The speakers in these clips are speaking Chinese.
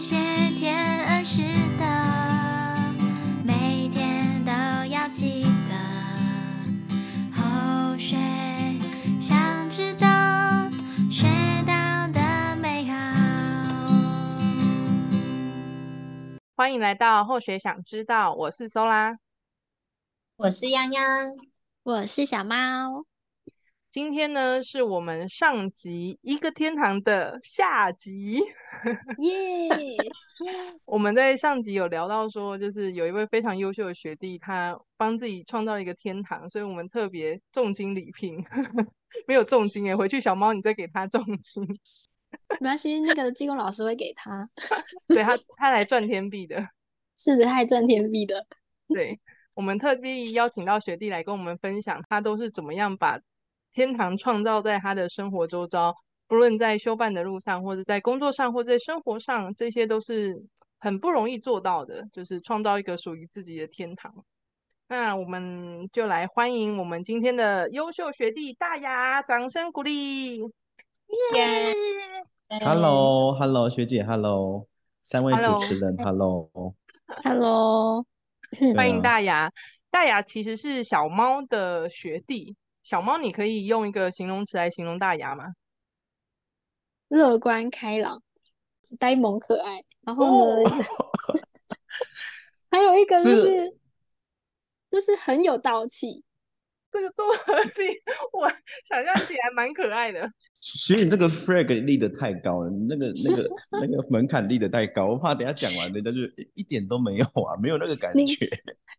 谢天恩师的，每天都要记得。后学想知道，学到的美好。欢迎来到后学想知道，我是苏拉，我是泱泱，我是小猫。今天呢，是我们上集一个天堂的下集，耶！我们在上集有聊到说，就是有一位非常优秀的学弟，他帮自己创造了一个天堂，所以我们特别重金礼聘，没有重金哎，回去小猫你再给他重金，没关系，那个技工老师会给他，对他他来赚天币的，是的，他来赚天币的，对，我们特地邀请到学弟来跟我们分享，他都是怎么样把。天堂创造在他的生活周遭，不论在修办的路上，或者在工作上，或者在生活上，这些都是很不容易做到的，就是创造一个属于自己的天堂。那我们就来欢迎我们今天的优秀学弟大牙，掌声鼓励！耶！Hello，Hello，学姐，Hello，三位主持人，Hello，Hello，欢迎大牙。大牙其实是小猫的学弟。小猫，你可以用一个形容词来形容大牙吗？乐观开朗、呆萌可爱。然后呢，哦、还有一个就是，是就是很有道气。这个综合性，我想象起来蛮可爱的。所以你这个 flag 立得太高了，你那个那个那个门槛立得太高，我怕等下讲完人家就一点都没有啊，没有那个感觉。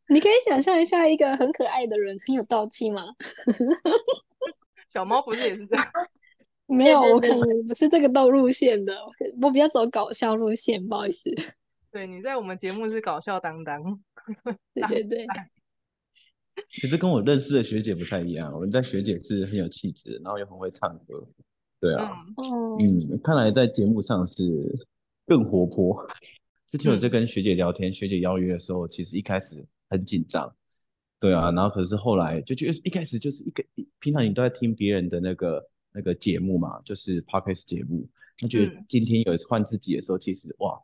你可以想象一下，一个很可爱的人，很有道气吗？小猫不是也是这样？没有，我可能不是这个道路线的，我比较走搞笑路线，不好意思。对，你在我们节目是搞笑担当。对对对。其实跟我认识的学姐不太一样，我们在学姐是很有气质，然后又很会唱歌。对啊，嗯，嗯，看来在节目上是更活泼。之前我在跟学姐聊天，嗯、学姐邀约的时候，其实一开始。很紧张，对啊，然后可是后来就觉得一开始就是一个平常你都在听别人的那个那个节目嘛，就是 podcast 节目，就觉得今天有一次换自己的时候，其实哇，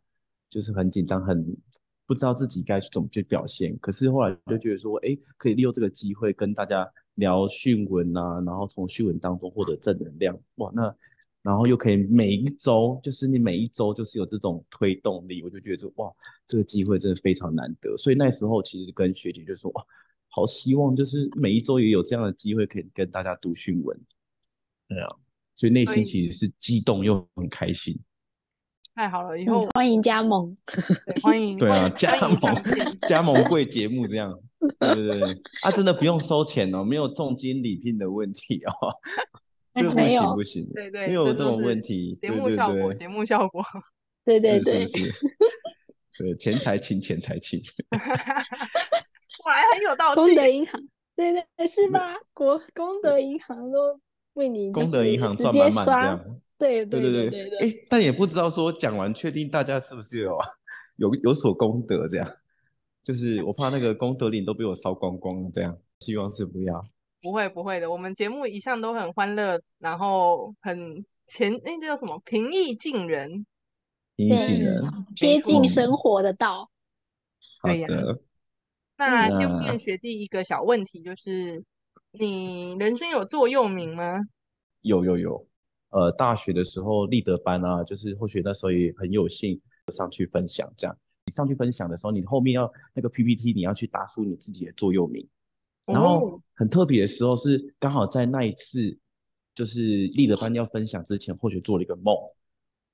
就是很紧张，很不知道自己该怎么去表现。可是后来就觉得说，哎，可以利用这个机会跟大家聊讯文啊，然后从讯文当中获得正能量，哇，那。然后又可以每一周，就是你每一周就是有这种推动力，我就觉得说哇，这个机会真的非常难得。所以那时候其实跟学姐就说哇，好希望就是每一周也有这样的机会可以跟大家读讯文，对啊，所以内心其实是激动又很开心。太好了，以后、嗯、欢迎加盟，欢迎对啊，加盟加盟贵节目这样，对对对，啊，真的不用收钱哦，没有重金礼聘的问题哦。这不行不行，对对，没有这种问题。节目效果，节目效果，对对对，是是是，对，钱财情，钱财情。我还很有道理。功德银行，对对是吧？国功德银行都为你功德银行赚满满这样。对对对对对。哎，但也不知道说讲完确定大家是不是有 有有所功德这样，就是我怕那个功德林都被我烧光光了这样，希望是不要。不会不会的，我们节目一向都很欢乐，然后很前那个叫什么平易近人，平易近人，贴近生活的道。对呀。那先问学弟一个小问题，就是你人生有座右铭吗？有有有，呃，大学的时候立德班啊，就是或许那时候也很有幸上去分享，这样你上去分享的时候，你后面要那个 PPT，你要去打出你自己的座右铭。然后很特别的时候是刚好在那一次，就是立德班要分享之前，或许做了一个梦。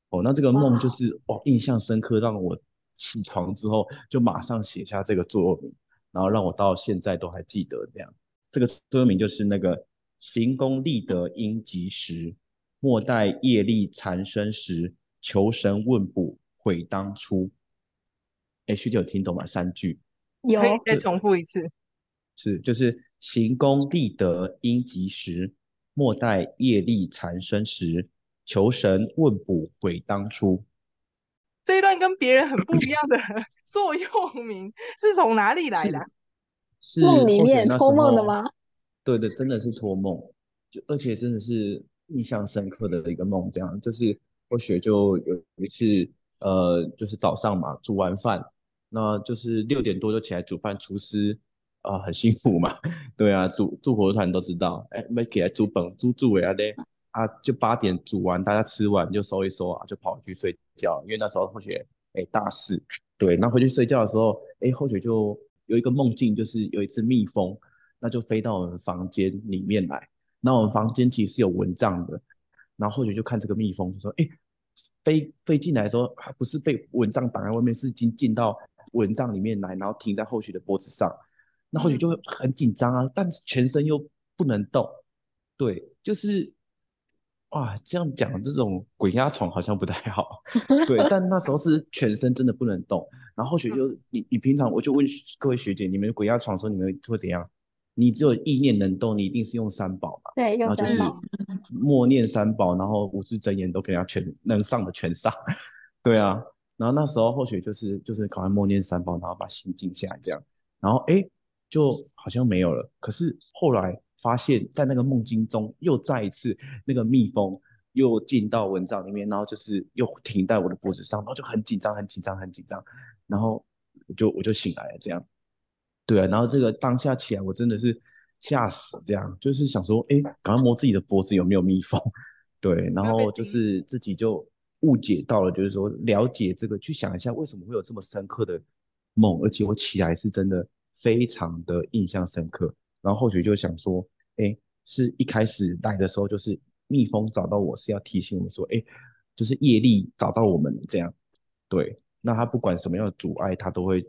哦，那这个梦就是哇，印象深刻，让我起床之后就马上写下这个座右铭，然后让我到现在都还记得这样。这个座右铭就是那个“行功立德应及时，莫待业力缠身时，求神问卜悔当初”。哎，学姐有听懂吗？三句。有，可以再重复一次。是，就是行功立德应及时，莫待业力缠身时，求神问卜悔当初。这一段跟别人很不一样的座右铭是从哪里来的？是梦里面托梦的吗？对对，真的是托梦，就而且真的是印象深刻的一个梦。这样就是或许就有一次，呃，就是早上嘛，煮完饭，那就是六点多就起来煮饭，厨师啊、呃、很辛苦嘛，对啊，煮煮火团都知道，哎，没起来煮本，煮煮呀嘞，啊，就八点煮完，大家吃完就收一收啊，就跑去睡觉，因为那时候后学哎大四，对，那回去睡觉的时候，哎，后学就有一个梦境，就是有一只蜜蜂，那就飞到我们房间里面来，那我们房间其实是有蚊帐的，然后后学就看这个蜜蜂，就说，哎。飞飞进来的时候，还不是被蚊帐挡在外面，是已经进到蚊帐里面来，然后停在后续的脖子上。那后续就会很紧张啊，但是全身又不能动。对，就是哇，这样讲这种鬼压床好像不太好。对，但那时候是全身真的不能动。然后后续就你你平常我就问各位学姐，你们鬼压床的时候你们会怎样？你只有意念能动，你一定是用三宝嘛？对，用三宝。默念三宝，然后五字真言都给他全能上的全上。对啊，然后那时候或许就是就是赶快默念三宝，然后把心静下来这样，然后哎，就好像没有了。可是后来发现，在那个梦境中，又再一次那个蜜蜂又进到蚊帐里面，然后就是又停在我的脖子上，然后就很紧张，很紧张，很紧张，然后我就我就醒来了这样。对啊，然后这个当下起来，我真的是吓死，这样就是想说，哎，赶快摸自己的脖子有没有蜜蜂，对，然后就是自己就误解到了，就是说了解这个，去想一下为什么会有这么深刻的梦，而且我起来是真的非常的印象深刻，然后后续就想说，哎，是一开始来的时候就是蜜蜂找到我是要提醒我们说，哎，就是业力找到我们这样，对，那他不管什么样的阻碍，他都会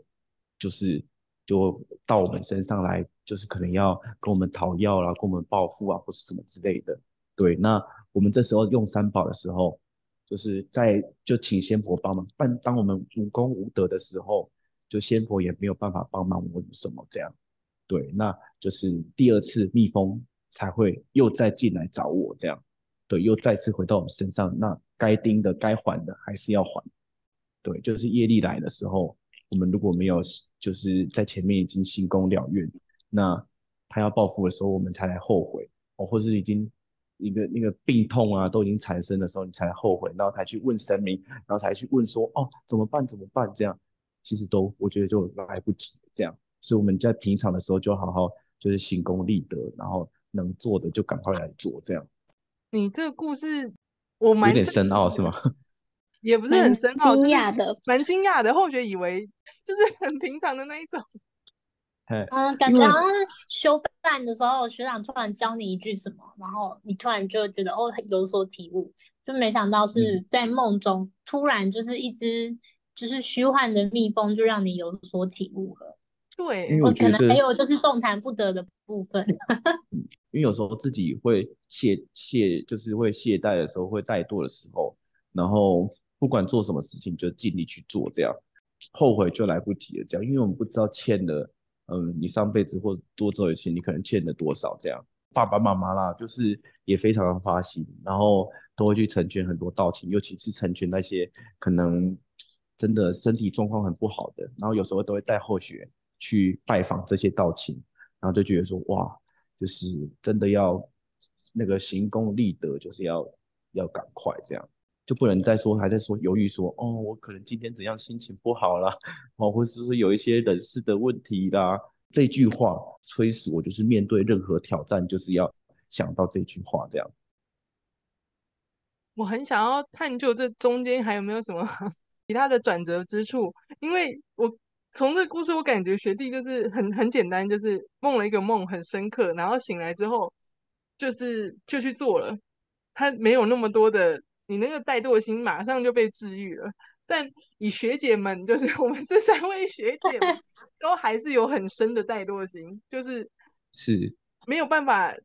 就是。就到我们身上来，就是可能要跟我们讨要啦，跟我们报复啊，或是什么之类的。对，那我们这时候用三宝的时候，就是在就请仙佛帮忙。但当我们无功无德的时候，就仙佛也没有办法帮忙我们什么这样。对，那就是第二次蜜蜂才会又再进来找我这样。对，又再次回到我们身上，那该盯的、该还的还是要还。对，就是业力来的时候。我们如果没有就是在前面已经行功了愿，那他要报复的时候，我们才来后悔哦，或者是已经一个那个病痛啊都已经产生的时候，你才来后悔，然后才去问神明，然后才去问说哦怎么办怎么办这样，其实都我觉得就来不及这样，所以我们在平常的时候就好好就是行功立德，然后能做的就赶快来做这样。你这个故事我蛮有点深奥是吗？也不是很深奥，惊讶的，蛮惊讶的。后学以为就是 很平常的那一种。嗯，感觉好像是修办的时候，学长突然教你一句什么，然后你突然就觉得哦有所体悟，就没想到是在梦中、嗯、突然就是一只就是虚幻的蜜蜂，就让你有所体悟了。对，我可能还有就是动弹不得的部分。因为有时候自己会懈懈，就是会懈怠的时候，会怠惰的时候，然后。不管做什么事情，就尽力去做，这样后悔就来不及了。这样，因为我们不知道欠的，嗯，你上辈子或多走一些，你可能欠了多少。这样，爸爸妈妈啦，就是也非常的发心，然后都会去成全很多道亲，尤其是成全那些可能真的身体状况很不好的，然后有时候都会带后学去拜访这些道亲，然后就觉得说，哇，就是真的要那个行功立德，就是要要赶快这样。就不能再说，还在说犹豫说，哦，我可能今天怎样心情不好啦，哦，或者是说有一些人事的问题啦。这句话催使我，就是面对任何挑战，就是要想到这句话这样。我很想要探究这中间还有没有什么其他的转折之处，因为我从这个故事，我感觉学弟就是很很简单，就是梦了一个梦很深刻，然后醒来之后就是就去做了，他没有那么多的。你那个怠惰心马上就被治愈了，但以学姐们，就是 我们这三位学姐们，都还是有很深的怠惰心，就是是没有办法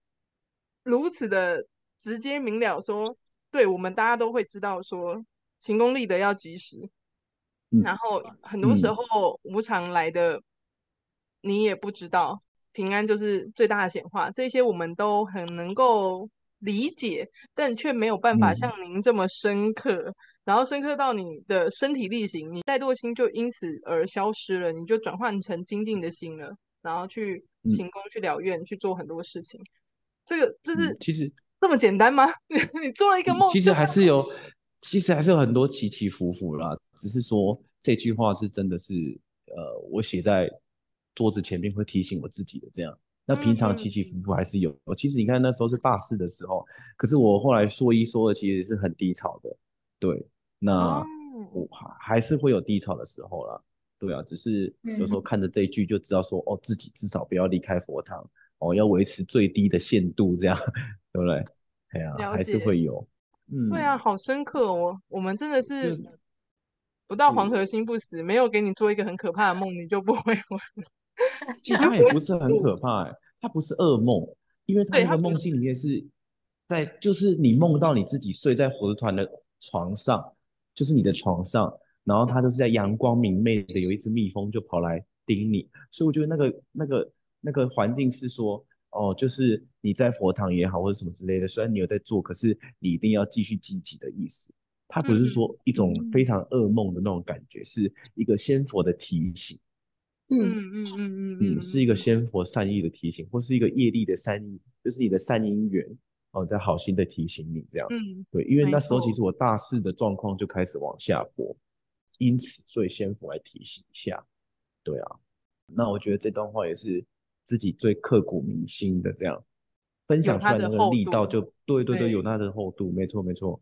如此的直接明了说，对我们大家都会知道说，行功立德要及时，嗯、然后很多时候无常来的你也不知道，平安就是最大的显化，这些我们都很能够。理解，但却没有办法像您这么深刻，嗯、然后深刻到你的身体力行，你怠惰心就因此而消失了，你就转换成精进的心了，然后去行功、去了愿、嗯、去做很多事情。这个就是、嗯、其实这么简单吗？你做了一个梦，其实还是有其实还是有很多起起伏伏啦，只是说这句话是真的是，呃，我写在桌子前面会提醒我自己的这样。那平常起起伏伏还是有。嗯、其实你看那时候是大四的时候，可是我后来说一说二，其实是很低潮的。对，那我还还是会有低潮的时候啦。对啊，只是有时候看着这一句就知道说，哦，自己至少不要离开佛堂，哦，要维持最低的限度，这样，对不对？哎呀、啊，还是会有。嗯，对啊，好深刻哦。我们真的是不到黄河心不死，没有给你做一个很可怕的梦，你就不会活。其实它也不是很可怕，哎，它不是噩梦，因为它那个梦境里面是在，就是你梦到你自己睡在佛团的床上，就是你的床上。然后它就是在阳光明媚的，有一只蜜蜂就跑来叮你，所以我觉得那个那个那个环境是说，哦，就是你在佛堂也好或者什么之类的，虽然你有在做，可是你一定要继续积极的意思。它不是说一种非常噩梦的那种感觉，嗯、是一个仙佛的提醒。嗯嗯嗯嗯嗯，是一个仙佛善意的提醒，或是一个业力的善意，就是你的善因缘哦，在好心的提醒你这样。嗯，对，因为那时候其实我大四的状况就开始往下坡。因此，所以仙佛来提醒一下，对啊，那我觉得这段话也是自己最刻骨铭心的，这样分享出来那个力道就对对对，有它的厚度，没错没错，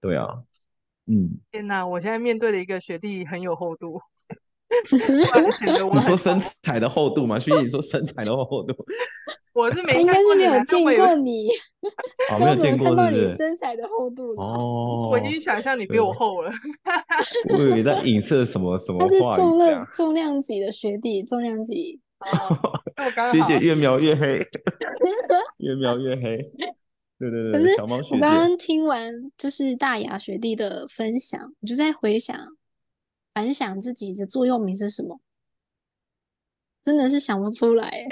对啊，嗯。天哪，我现在面对的一个学弟很有厚度。你说身材的厚度吗？徐姐，你说身材的厚度。我是没，应该是 没有见过你，没有见过是不是？身材的厚度哦，我已经想象你比我厚了。我以为在影射什么什么？他是重量重量级的学弟，重量级。学姐越描越黑，越描越黑。对对对，小猫学弟。我刚刚听完就是大牙学弟的分享，我就在回想，反想自己的座右铭是什么，真的是想不出来。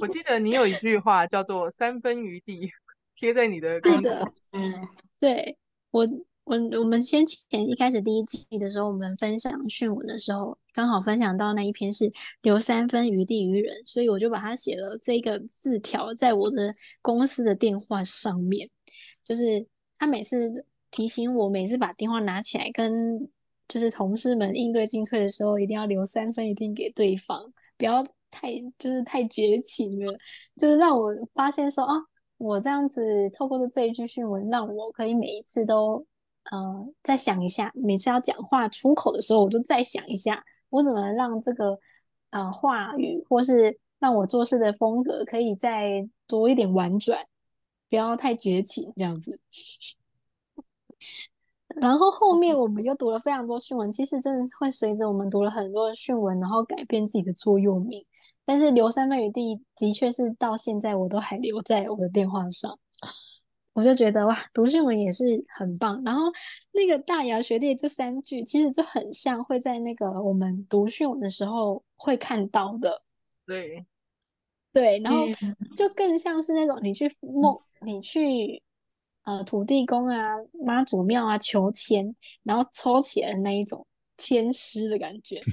我记得你有一句话叫做“三分余地”，贴在你的。对的，嗯，对我，我我们先前一开始第一季的时候，我们分享讯文的时候，刚好分享到那一篇是留三分余地于人，所以我就把它写了这个字条在我的公司的电话上面，就是他每次提醒我，每次把电话拿起来跟就是同事们应对进退的时候，一定要留三分一定给对方，不要。太就是太绝情了，就是让我发现说啊，我这样子透过这一句讯文，让我可以每一次都呃再想一下，每次要讲话出口的时候，我就再想一下，我怎么让这个呃话语或是让我做事的风格可以再多一点婉转，不要太绝情这样子。然后后面我们又读了非常多讯文，其实真的会随着我们读了很多讯文，然后改变自己的座右铭。但是留三分余地的确是到现在我都还留在我的电话上，我就觉得哇，读讯文也是很棒。然后那个大牙学弟这三句其实就很像会在那个我们读讯文的时候会看到的，对。对，然后就更像是那种你去梦，你去呃土地公啊、妈祖庙啊求签，然后抽起来的那一种签诗的感觉。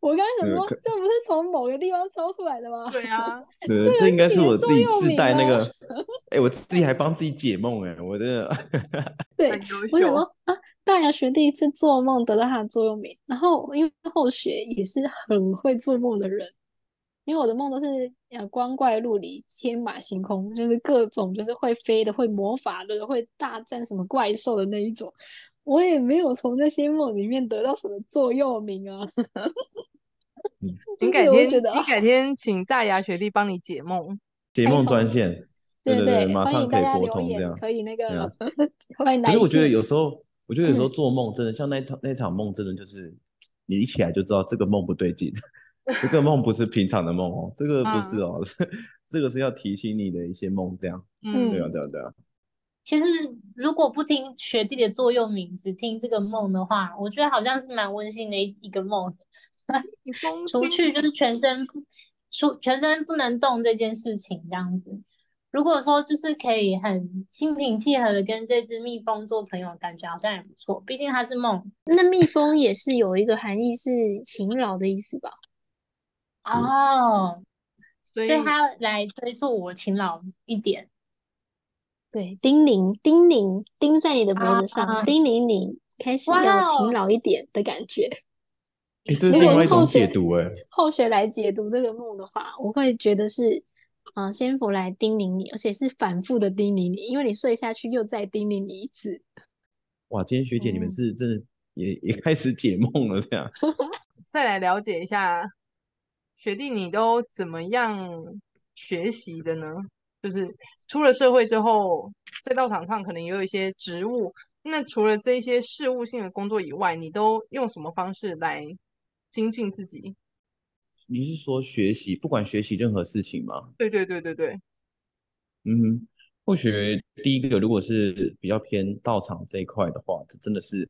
我刚才想说，这不是从某个地方抽出来的吗？对啊，对，这应该是我自己自带那个。哎、欸，我自己还帮自己解梦哎，我真的。对，我想说啊，大牙学第一次做梦得到他的座右铭，然后因为后学也是很会做梦的人，因为我的梦都是呃光怪陆离、天马行空，就是各种就是会飞的、会魔法的、会大战什么怪兽的那一种。我也没有从那些梦里面得到什么座右铭啊。你改天，你改天请大牙学弟帮你解梦，解梦专线，对对对，马上可以拨通这样，可以那个 欢迎来。可是我觉得有时候，我觉得有时候做梦真的像那场那场梦，真的就是你一起来就知道这个梦不对劲，这个梦不是平常的梦哦，这个不是哦，这个是要提醒你的一些梦这样，嗯，对啊对啊对啊。其实，如果不听学弟的座右铭，只听这个梦的话，我觉得好像是蛮温馨的一一个梦。除去就是全身出全身不能动这件事情，这样子。如果说就是可以很心平气和的跟这只蜜蜂做朋友，感觉好像也不错。毕竟它是梦。那蜜蜂也是有一个含义，是勤劳的意思吧？哦，所以他来催促我勤劳一点。对，叮咛叮咛钉在你的脖子上，啊、叮咛你开始要勤劳一点的感觉。哎、欸，这是另外一种解读哎。后学来解读这个梦的话，我会觉得是，啊、呃，仙佛来叮咛你，而且是反复的叮咛你，因为你睡下去又再叮咛你一次。哇，今天学姐你们是真的也、嗯、也开始解梦了，这样。再来了解一下，学弟你都怎么样学习的呢？就是出了社会之后，在道场上可能也有一些职务。那除了这些事务性的工作以外，你都用什么方式来精进自己？你是说学习，不管学习任何事情吗？对对对对对。嗯，或许第一个，如果是比较偏道场这一块的话，这真的是，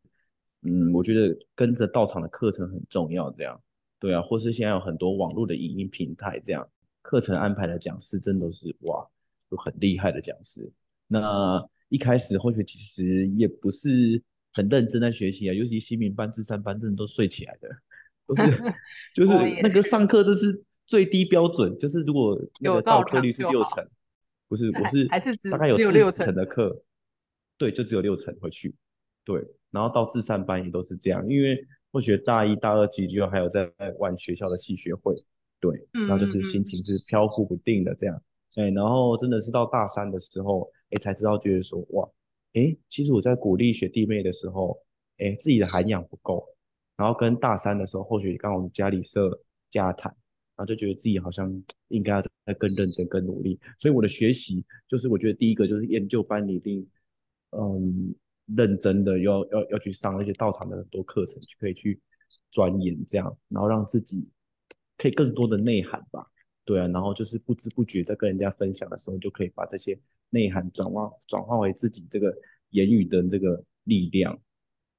嗯，我觉得跟着道场的课程很重要。这样，对啊，或是现在有很多网络的影音平台，这样课程安排的讲师真的是哇。都很厉害的讲师，那一开始或许其实也不是很认真在学习啊，尤其新民班、智善班，真的都睡起来的，都是 就是那个上课这是最低标准，就是如果那个到课率是六成，不是我是还是大概有四成的课，对，就只有六成会去，对，然后到智善班也都是这样，因为或许大一大二级就还有在玩学校的系学会，对，然后就是心情是飘忽不定的这样。哎，然后真的是到大三的时候，哎，才知道觉得说，哇，哎，其实我在鼓励学弟妹的时候，哎，自己的涵养不够，然后跟大三的时候，或许刚好我们家里设家谈，然后就觉得自己好像应该要再更认真、更努力。所以我的学习，就是我觉得第一个就是研究班，你一定，嗯，认真的要要要去上那些道场的很多课程，就可以去钻研这样，然后让自己可以更多的内涵吧。对啊，然后就是不知不觉在跟人家分享的时候，就可以把这些内涵转化转化为自己这个言语的这个力量。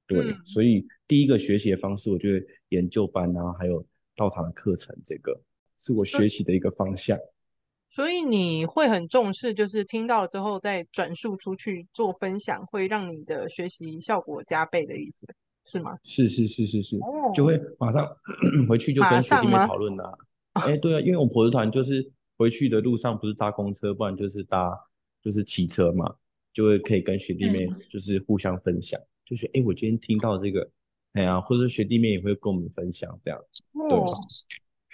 对，嗯、所以第一个学习的方式，我觉得研究班啊，还有道场的课程，这个是我学习的一个方向。所以你会很重视，就是听到了之后再转述出去做分享，会让你的学习效果加倍的意思，是吗？是是是是是，哦、就会马上 回去就跟学弟妹讨论了。哎，对啊，因为我们佛子团就是回去的路上不是搭公车，不然就是搭就是骑车嘛，就会可以跟学弟妹就是互相分享，嗯、就是哎，我今天听到这个，哎呀，或者学弟妹也会跟我们分享这样，子、对吧？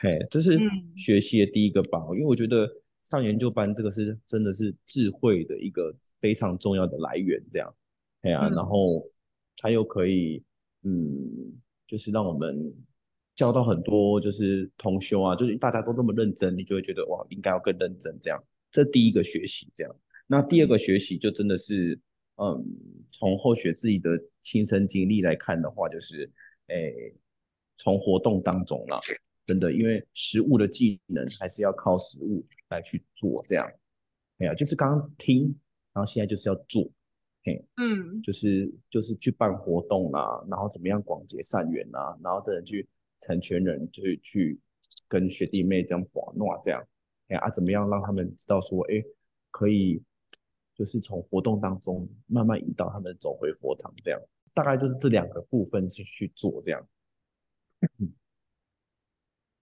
嘿，这是学习的第一个吧，嗯、因为我觉得上研究班这个是真的是智慧的一个非常重要的来源，这样，哎呀，嗯、然后它又可以，嗯，就是让我们。教到很多就是同修啊，就是大家都那么认真，你就会觉得哇，应该要更认真这样。这第一个学习这样，那第二个学习就真的是，嗯，从后学自己的亲身经历来看的话，就是，诶、欸，从活动当中啦，真的，因为实物的技能还是要靠实务来去做这样。哎呀，就是刚刚听，然后现在就是要做，嘿，嗯，就是就是去办活动啊，然后怎么样广结善缘啊，然后真的去。成全人就是去跟学弟妹这样玩闹这样，哎啊，怎么样让他们知道说，哎，可以就是从活动当中慢慢引导他们走回佛堂这样，大概就是这两个部分去去做这样。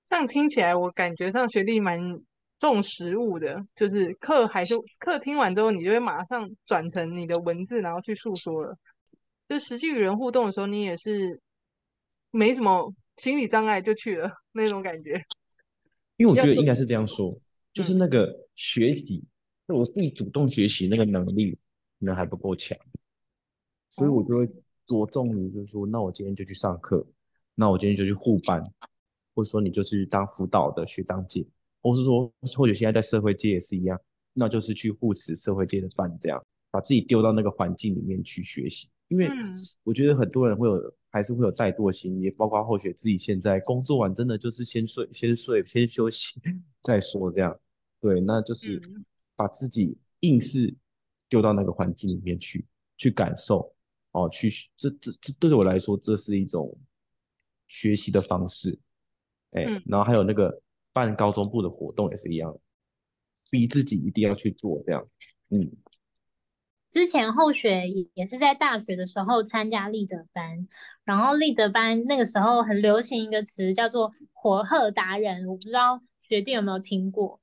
这样听起来，我感觉上学弟蛮重实物的，就是课还是课听完之后，你就会马上转成你的文字，然后去诉说了。就实际与人互动的时候，你也是没什么。心理障碍就去了那种感觉，因为我觉得应该是这样说，就是那个学习，就、嗯、我自己主动学习那个能力可能还不够强，所以我就会着重于就是说，那我今天就去上课，那我今天就去互班，或者说你就去当辅导的学长姐，或是说或者现在在社会界也是一样，那就是去护持社会界的饭，这样把自己丢到那个环境里面去学习，因为我觉得很多人会有。还是会有怠惰心，也包括后学自己现在工作完，真的就是先睡、先睡、先休息再说这样。对，那就是把自己硬是丢到那个环境里面去，去感受哦，去这这这对我来说，这是一种学习的方式。哎，然后还有那个办高中部的活动也是一样，逼自己一定要去做这样。嗯。之前后学也是在大学的时候参加立德班，然后立德班那个时候很流行一个词叫做“火鹤达人”，我不知道学弟有没有听过。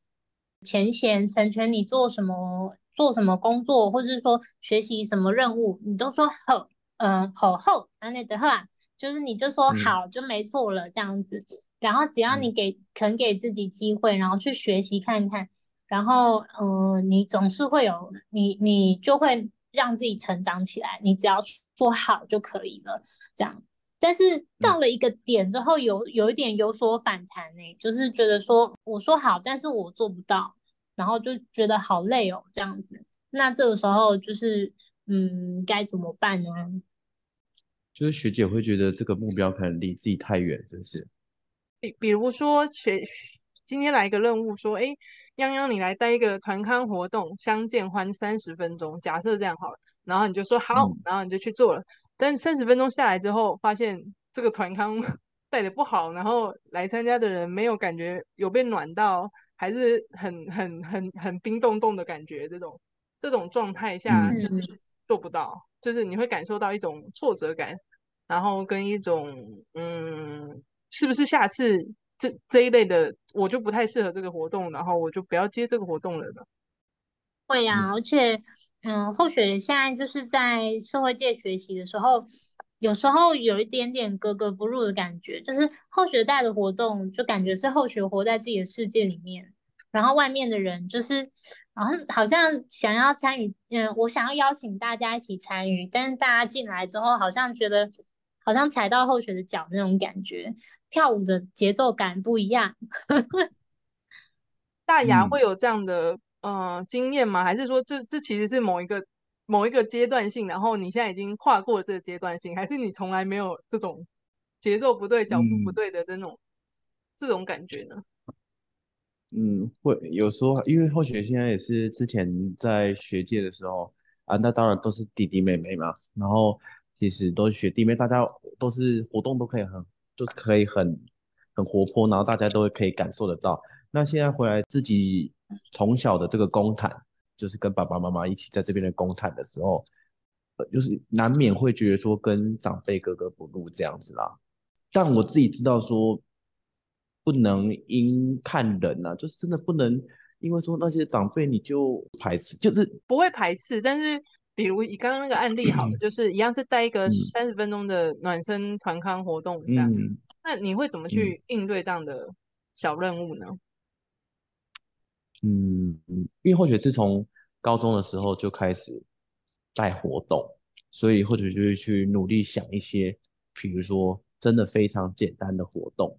前贤成全你做什么做什么工作，或者是说学习什么任务，你都说好，嗯，好后，安内德赫啊，就是你就说好就没错了这样子。嗯、然后只要你给肯给自己机会，然后去学习看看，然后嗯、呃，你总是会有你你就会让自己成长起来。你只要说好就可以了，这样。但是到了一个点之后有，有有一点有所反弹呢，就是觉得说我说好，但是我做不到，然后就觉得好累哦，这样子。那这个时候就是，嗯，该怎么办呢？就是学姐会觉得这个目标可能离自己太远，是不是？比比如说学今天来一个任务，说，哎，泱泱你来带一个团康活动，相见欢三十分钟，假设这样好了，然后你就说好，嗯、然后你就去做了。但三十分钟下来之后，发现这个团康 带的不好，然后来参加的人没有感觉有被暖到，还是很很很很冰冻冻的感觉。这种这种状态下就是做不到，嗯、就是你会感受到一种挫折感，然后跟一种嗯，是不是下次这这一类的我就不太适合这个活动，然后我就不要接这个活动了呢？会呀、啊，而且。嗯，后学现在就是在社会界学习的时候，有时候有一点点格格不入的感觉。就是后学带的活动，就感觉是后学活在自己的世界里面，然后外面的人就是好像好像想要参与，嗯，我想要邀请大家一起参与，但是大家进来之后，好像觉得好像踩到后学的脚那种感觉，跳舞的节奏感不一样。大牙会有这样的。呃，经验吗？还是说这这其实是某一个某一个阶段性，然后你现在已经跨过了这个阶段性，还是你从来没有这种节奏不对、脚步不对的这种、嗯、这种感觉呢？嗯，会有时候，因为后学现在也是之前在学界的时候啊，那当然都是弟弟妹妹嘛，然后其实都是学弟妹，大家都是活动都可以很，就是可以很很活泼，然后大家都会可以感受得到。那现在回来自己。从小的这个公坦，就是跟爸爸妈妈一起在这边的公坦的时候，呃，就是难免会觉得说跟长辈格格不入这样子啦。但我自己知道说，不能因看人呐、啊，就是真的不能因为说那些长辈你就排斥，就是不会排斥。但是比如以刚刚那个案例好了，嗯、就是一样是带一个三十分钟的暖身团康活动这样，嗯、那你会怎么去应对这样的小任务呢？嗯，因为或许自从高中的时候就开始带活动，所以后学就是去努力想一些，比如说真的非常简单的活动，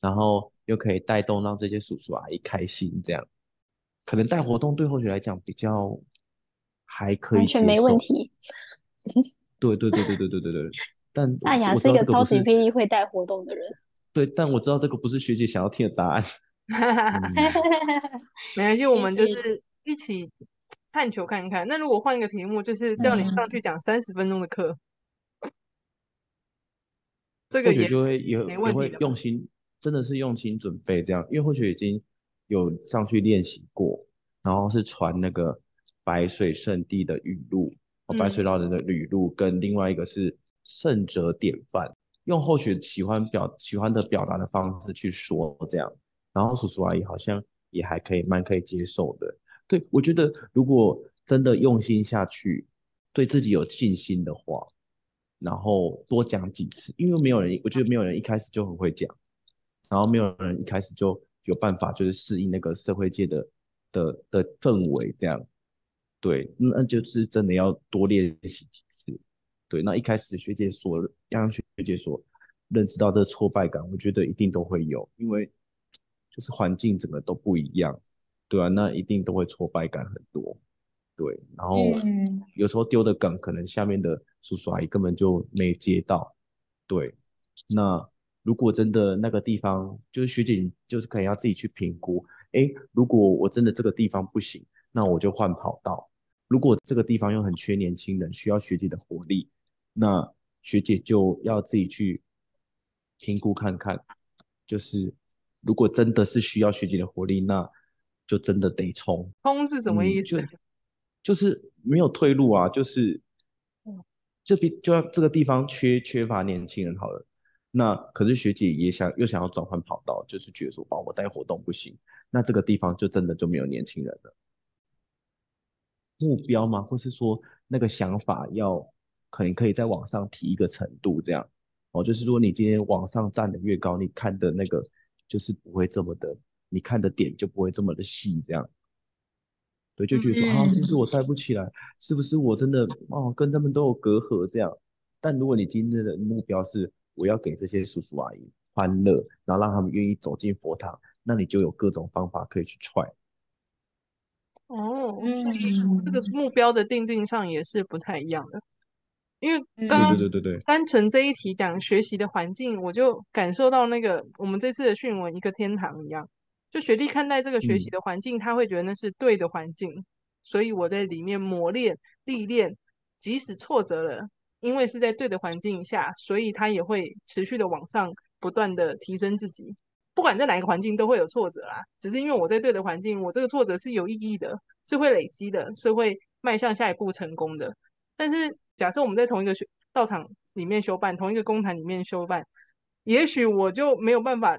然后又可以带动让这些叔叔阿姨开心，这样。可能带活动对后学来讲比较还可以，完全没问题。对对对对对对对对，但 大雅是一个超级霹雳会带活动的人。对，但我知道这个不是学姐想要听的答案。哈哈哈，没关系，我们就是一起探求看看。那如果换一个题目，就是叫你上去讲三十分钟的课，嗯、这个也就会也也会用心，真的是用心准备这样。因为或许已经有上去练习过，然后是传那个白水圣地的语录，嗯、白水老人的语录，跟另外一个是圣者典范，用后学喜欢表喜欢的表达的方式去说这样。然后叔叔阿姨好像也还可以，蛮可以接受的。对，我觉得，如果真的用心下去，对自己有信心的话，然后多讲几次，因为没有人，我觉得没有人一开始就很会讲，然后没有人一开始就有办法就是适应那个社会界的的的氛围，这样。对，那就是真的要多练习几次。对，那一开始学姐所让学姐所认知到的挫败感，我觉得一定都会有，因为。就是环境整个都不一样，对啊，那一定都会挫败感很多，对。然后有时候丢的梗，可能下面的叔叔阿姨根本就没接到，对。那如果真的那个地方，就是学姐，就是可能要自己去评估，哎，如果我真的这个地方不行，那我就换跑道。如果这个地方又很缺年轻人，需要学姐的活力，那学姐就要自己去评估看看，就是。如果真的是需要学姐的活力，那就真的得冲。冲是什么意思？嗯、就就是没有退路啊！就是，这边就要这个地方缺缺乏年轻人好了。那可是学姐也想又想要转换跑道，就是觉得说，哦，我带活动不行，那这个地方就真的就没有年轻人了。目标吗？或是说那个想法要可能可以再往上提一个程度这样？哦，就是说你今天往上站的越高，你看的那个就是不会这么的，你看的点就不会这么的细这样。对，就觉得说、嗯、啊，是不是我带不起来？是不是我真的哦跟他们都有隔阂这样？但如果你今天的目标是我要给这些叔叔阿姨欢乐，然后让他们愿意走进佛堂，那你就有各种方法可以去踹。哦，嗯，这个目标的定定上也是不太一样的，因为刚刚对对对对，单纯这一题讲学习的环境，我就感受到那个我们这次的训文一个天堂一样。就学弟看待这个学习的环境，嗯，他会觉得那是对的环境，所以我在里面磨练、历练，即使挫折了，因为是在对的环境下，所以他也会持续的往上，不断的提升自己。不管在哪一个环境都会有挫折啦，只是因为我在对的环境，我这个挫折是有意义的，是会累积的，是会迈向下一步成功的。但是假设我们在同一个学道场里面修办，同一个工坛里面修办，也许我就没有办法。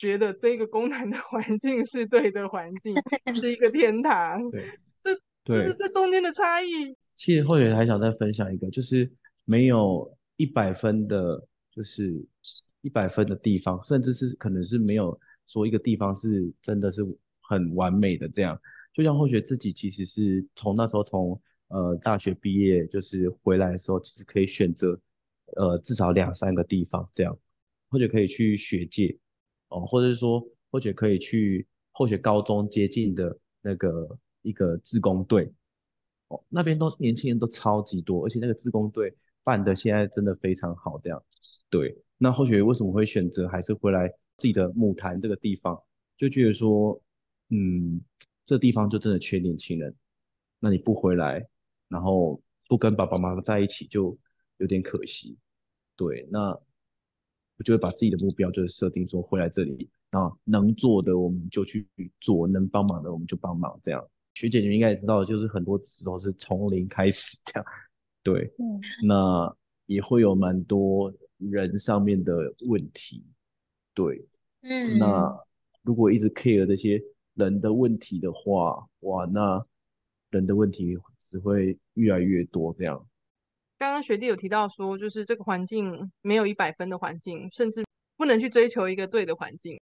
觉得这个工坛的 环境是对的环境，是一个天堂。对，这就是这中间的差异。其实后面还想再分享一个，就是没有一百分的，就是一百分的地方，甚至是可能是没有说一个地方是真的是很完美的这样。就像后学自己其实是从那时候从呃大学毕业就是回来的时候，其实可以选择呃至少两三个地方这样，或者可以去学界。哦，或者是说，或许可以去或许高中接近的那个一个自工队，哦，那边都年轻人都超级多，而且那个自工队办的现在真的非常好，这样。对，那后学为什么会选择还是回来自己的母坛这个地方，就觉得说，嗯，这地方就真的缺年轻人，那你不回来，然后不跟爸爸妈妈在一起，就有点可惜。对，那。我就会把自己的目标就是设定说，回来这里，那，能做的我们就去做，能帮忙的我们就帮忙，这样。学姐你们应该也知道，就是很多时候是从零开始这样，对，嗯，那也会有蛮多人上面的问题，对，嗯，那如果一直 care 这些人的问题的话，哇，那人的问题只会越来越多这样。刚刚学弟有提到说，就是这个环境没有一百分的环境，甚至不能去追求一个对的环境。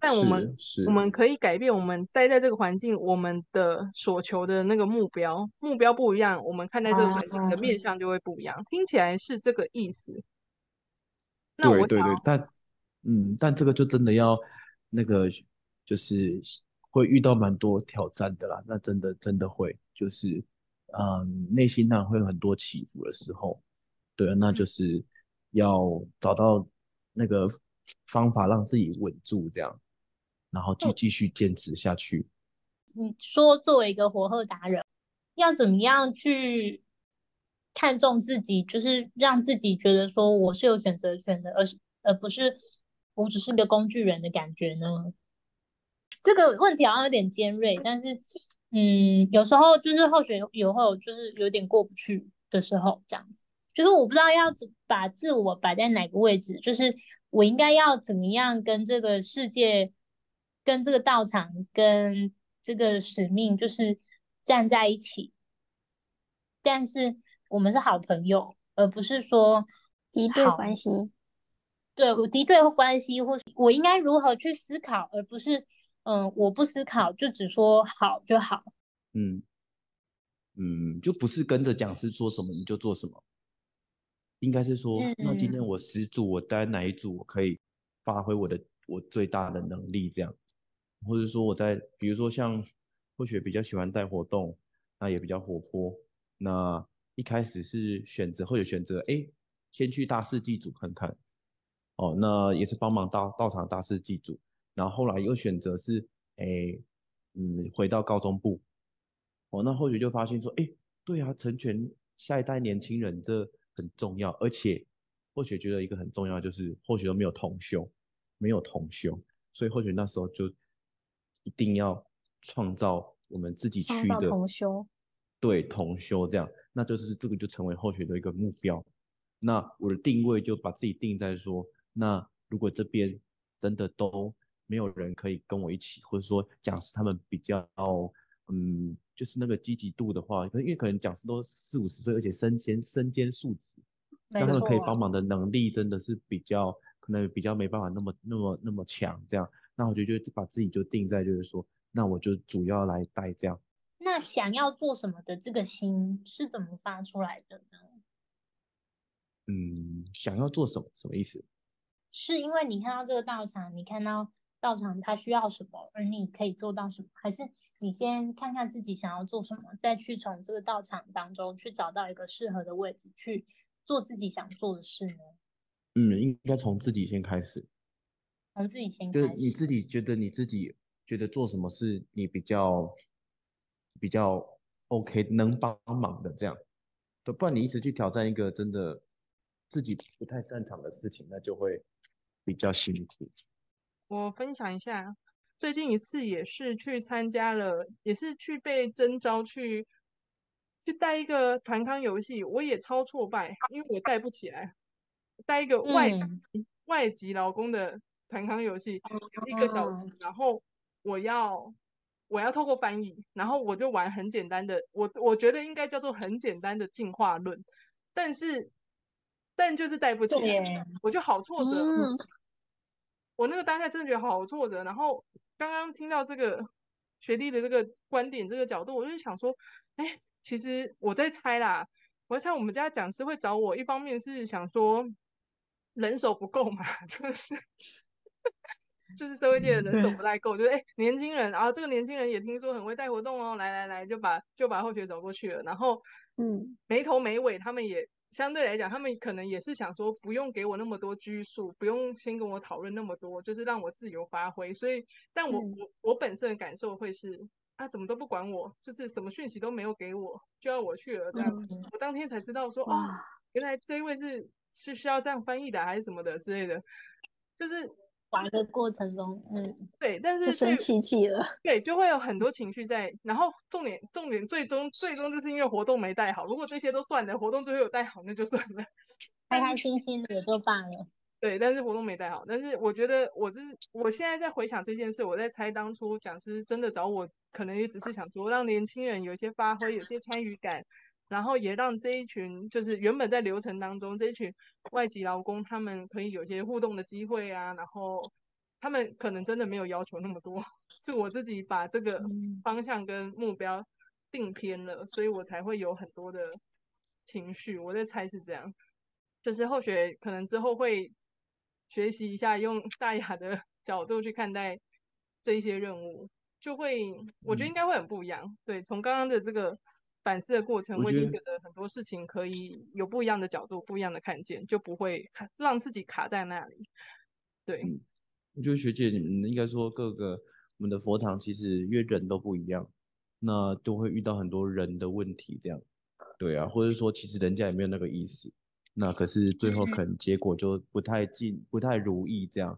但我们我们可以改变我们待在这个环境，我们的所求的那个目标，目标不一样，我们看待这个环境的面向就会不一样。啊、听起来是这个意思。那我对对对，但嗯，但这个就真的要那个，就是会遇到蛮多挑战的啦。那真的真的会就是。嗯，内心上会有很多起伏的时候，对，那就是要找到那个方法让自己稳住，这样，然后继继续坚持下去。你说作为一个火候达人，要怎么样去看重自己，就是让自己觉得说我是有选择权的，而是而不是我只是个工具人的感觉呢？这个问题好像有点尖锐，但是。嗯，有时候就是后学有会有就是有点过不去的时候，这样子，就是我不知道要把自我摆在哪个位置，就是我应该要怎么样跟这个世界、跟这个道场、跟这个使命，就是站在一起。但是我们是好朋友，而不是说敌对关系。对，我敌对关系，或是我应该如何去思考，而不是。嗯，我不思考，就只说好就好。嗯嗯，就不是跟着讲师说什么你就做什么，应该是说，嗯、那今天我十组，我待哪一组，我可以发挥我的我最大的能力，这样，或者说我在，比如说像或许比较喜欢带活动，那也比较活泼，那一开始是选择或者选择，哎，先去大四祭组看看，哦，那也是帮忙到到场大四祭组。然后后来又选择是，哎，嗯，回到高中部，哦，那后续就发现说，哎，对啊，成全下一代年轻人这很重要，而且或许觉得一个很重要就是，或许都没有同修，没有同修，所以或许那时候就一定要创造我们自己区的同修，对，同修这样，那就是这个就成为后续的一个目标。那我的定位就把自己定在说，那如果这边真的都没有人可以跟我一起，或者说讲师他们比较嗯，就是那个积极度的话，因为可能讲师都四五十岁，而且身兼身兼数职，那他们可以帮忙的能力真的是比较可能比较没办法那么那么那么强这样。那我觉得就把自己就定在就是说，那我就主要来带这样。那想要做什么的这个心是怎么发出来的呢？嗯，想要做什么？什么意思？是因为你看到这个道场，你看到道场它需要什么，而你可以做到什么？还是你先看看自己想要做什么，再去从这个道场当中去找到一个适合的位置去做自己想做的事呢？嗯，应该从自己先开始。从自己先开始，就是你自己觉得你自己觉得做什么事你比较比较 OK，能帮忙的这样，不然你一直去挑战一个真的。自己不太擅长的事情，那就会比较辛苦。我分享一下，最近一次也是去参加了，也是去被征召去去带一个团康游戏，我也超挫败，因为我带不起来，带一个外、嗯、外籍劳工的团康游戏，一个小时，然后我要我要透过翻译，然后我就玩很简单的，我我觉得应该叫做很简单的进化论，但是。但就是带不起来，我就好挫折。嗯、我那个当下真的觉得好挫折。然后刚刚听到这个学弟的这个观点、这个角度，我就想说，哎，其实我在猜啦。我在猜我们家讲师会找我，一方面是想说人手不够嘛，就是就是社会界的人手不太够，就是哎年轻人啊，这个年轻人也听说很会带活动哦，来来来，就把就把后学找过去了。然后嗯，没头没尾，他们也。相对来讲，他们可能也是想说，不用给我那么多拘束，不用先跟我讨论那么多，就是让我自由发挥。所以，但我、嗯、我我本身的感受会是，啊，怎么都不管我，就是什么讯息都没有给我，就要我去了这样。嗯、我当天才知道说，啊、哦，原来这一位是是需要这样翻译的，还是什么的之类的，就是。玩的过程中，嗯，对，但是就生气气了，对，就会有很多情绪在。然后重点，重点，最终，最终就是因为活动没带好。如果这些都算了，活动最后有带好，那就算了，开开心心的也就罢了。对，但是活动没带好。但是我觉得，我就是我现在在回想这件事，我在猜当初讲师真的找我，可能也只是想说让年轻人有一些发挥，有些参与感。然后也让这一群就是原本在流程当中这一群外籍劳工，他们可以有些互动的机会啊。然后他们可能真的没有要求那么多，是我自己把这个方向跟目标定偏了，所以我才会有很多的情绪。我在猜是这样，就是后学可能之后会学习一下，用大雅的 角度去看待这一些任务，就会我觉得应该会很不一样。对，从刚刚的这个。反思的过程，我已经觉得很多事情可以有不一样的角度、不一样的看见，就不会卡让自己卡在那里。对，嗯、我觉得学姐，你们应该说各个我们的佛堂其实因为人都不一样，那都会遇到很多人的问题，这样。对啊，或者说其实人家也没有那个意思，那可是最后可能结果就不太尽、不太如意这样。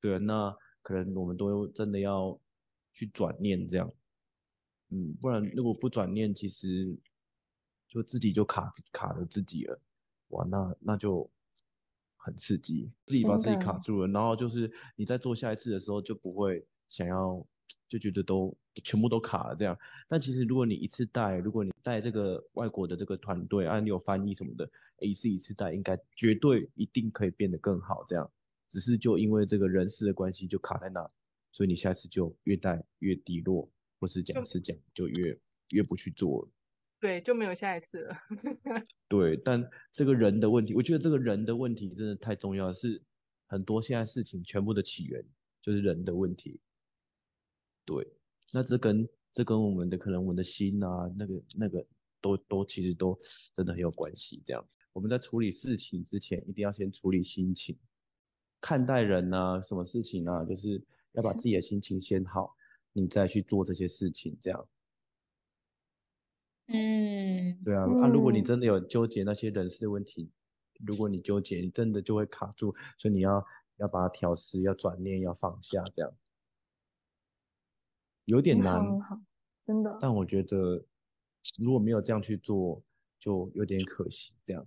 对啊，那可能我们都真的要去转念这样。嗯，不然如果不转念，其实就自己就卡卡了自己了，哇，那那就很刺激，自己把自己卡住了，然后就是你在做下一次的时候就不会想要，就觉得都全部都卡了这样。但其实如果你一次带，如果你带这个外国的这个团队，啊，你有翻译什么的，一次一次带，应该绝对一定可以变得更好这样。只是就因为这个人事的关系就卡在那，所以你下次就越带越低落。或是讲是讲，就越越不去做了，对，就没有下一次了。对，但这个人的问题，我觉得这个人的问题真的太重要了，是很多现在事情全部的起源就是人的问题。对，那这跟这跟我们的可能我们的心啊，那个那个都都其实都真的很有关系。这样，我们在处理事情之前，一定要先处理心情，看待人啊，什么事情啊，就是要把自己的心情先好。你再去做这些事情，这样，嗯，对啊，那、嗯啊、如果你真的有纠结那些人事的问题，如果你纠结，你真的就会卡住，所以你要要把它调试，要转念，要放下，这样，有点难，好，真的。但我觉得如果没有这样去做，就有点可惜，这样，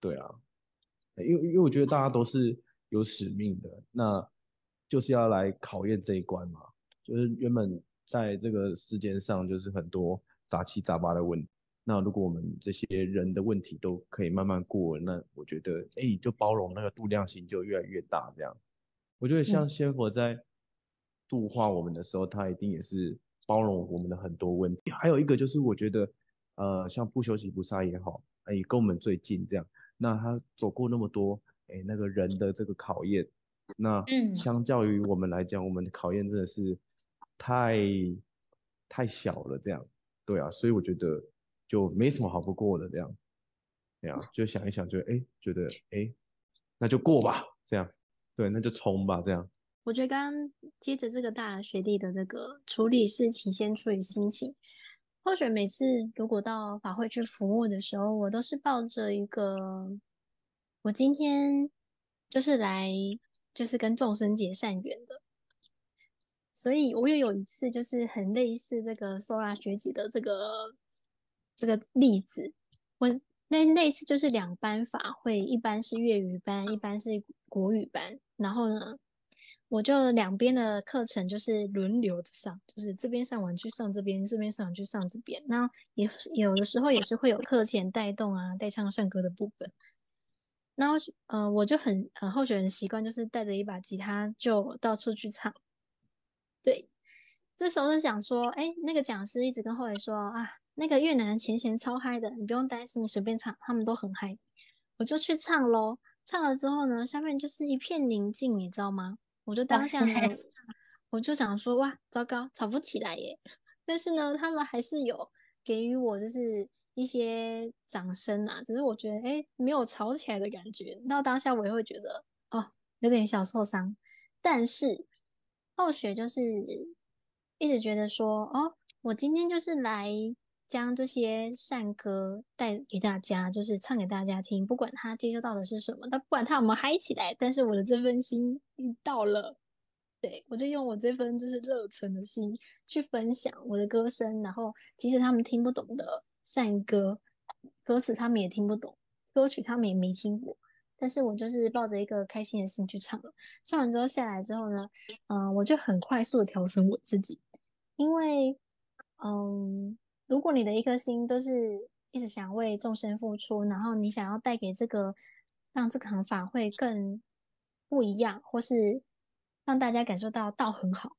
对啊，因为因为我觉得大家都是有使命的，那就是要来考验这一关嘛。就是原本在这个世间上就是很多杂七杂八的问题。那如果我们这些人的问题都可以慢慢过，那我觉得，哎，就包容那个度量心就越来越大。这样，我觉得像仙佛在度化我们的时候，他一定也是包容我们的很多问题。还有一个就是，我觉得，呃，像不修习菩萨也好，哎，跟我们最近这样，那他走过那么多，哎，那个人的这个考验，那相较于我们来讲，我们的考验真的是太太小了。这样，对啊，所以我觉得。就没什么好不过的这样，这样就想一想就，就哎觉得哎，那就过吧，这样，对，那就冲吧，这样。我觉得刚刚接着这个大学弟的这个处理事情，先处理心情。或许每次如果到法会去服务的时候，我都是抱着一个，我今天就是来就是跟众生结善缘的。所以我也有一次就是很类似这个 Sora 学姐的这个。这个例子，我那那次就是两班法会，一般是粤语班，一般是国语班。然后呢，我就两边的课程就是轮流着上，就是这边上完去上这边，这边上完去上这边。那也有的时候也是会有课前带动啊、带唱圣歌的部分。然后呃，我就很呃，候选人习惯就是带着一把吉他就到处去唱。对，这时候就想说，哎，那个讲师一直跟后来说啊。那个越南的前弦超嗨的，你不用担心，你随便唱，他们都很嗨。我就去唱喽，唱了之后呢，下面就是一片宁静，你知道吗？我就当下呢，我就想说，哇，糟糕，吵不起来耶。但是呢，他们还是有给予我就是一些掌声啊，只是我觉得，哎，没有吵起来的感觉。到当下我也会觉得，哦，有点小受伤。但是后学就是一直觉得说，哦，我今天就是来。将这些善歌带给大家，就是唱给大家听。不管他接收到的是什么，他不管他有没有嗨起来，但是我的这份心到了，对，我就用我这份就是热忱的心去分享我的歌声。然后，即使他们听不懂的善歌，歌词他们也听不懂，歌曲他们也没听过，但是我就是抱着一个开心的心去唱了。唱完之后下来之后呢，嗯、我就很快速的调整我自己，因为，嗯。如果你的一颗心都是一直想为众生付出，然后你想要带给这个让这堂法会更不一样，或是让大家感受到道很好，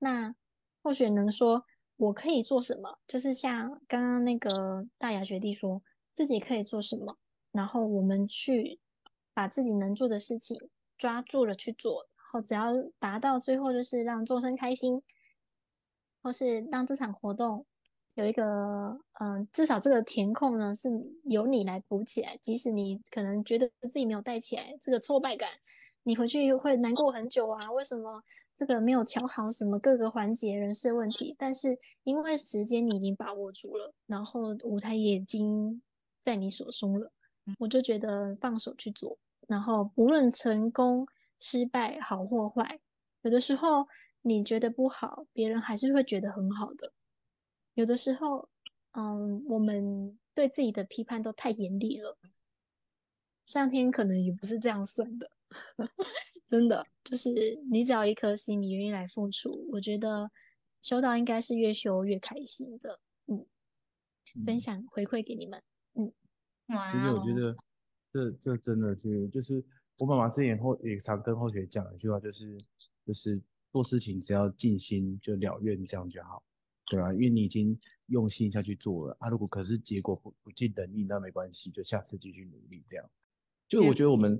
那或许能说我可以做什么？就是像刚刚那个大牙学弟说自己可以做什么，然后我们去把自己能做的事情抓住了去做，然后只要达到最后就是让众生开心，或是让这场活动。有一个，嗯，至少这个填空呢是由你来补起来。即使你可能觉得自己没有带起来，这个挫败感，你回去会难过很久啊。为什么这个没有瞧好什么各个环节人事问题？但是因为时间你已经把握住了，然后舞台也已经在你手中了，我就觉得放手去做。然后无论成功失败好或坏，有的时候你觉得不好，别人还是会觉得很好的。有的时候，嗯，我们对自己的批判都太严厉了，上天可能也不是这样算的，真的，就是你只要一颗心，你愿意来付出，我觉得修道应该是越修越开心的，嗯，分享回馈给你们，嗯，哇，其实我觉得这这真的是，就是我妈妈之前后也常跟后学讲一句话，就是就是做事情只要尽心就了愿，这样就好。对啊，因为你已经用心下去做了啊，如果可是结果不不尽人意，那没关系，就下次继续努力这样。就我觉得我们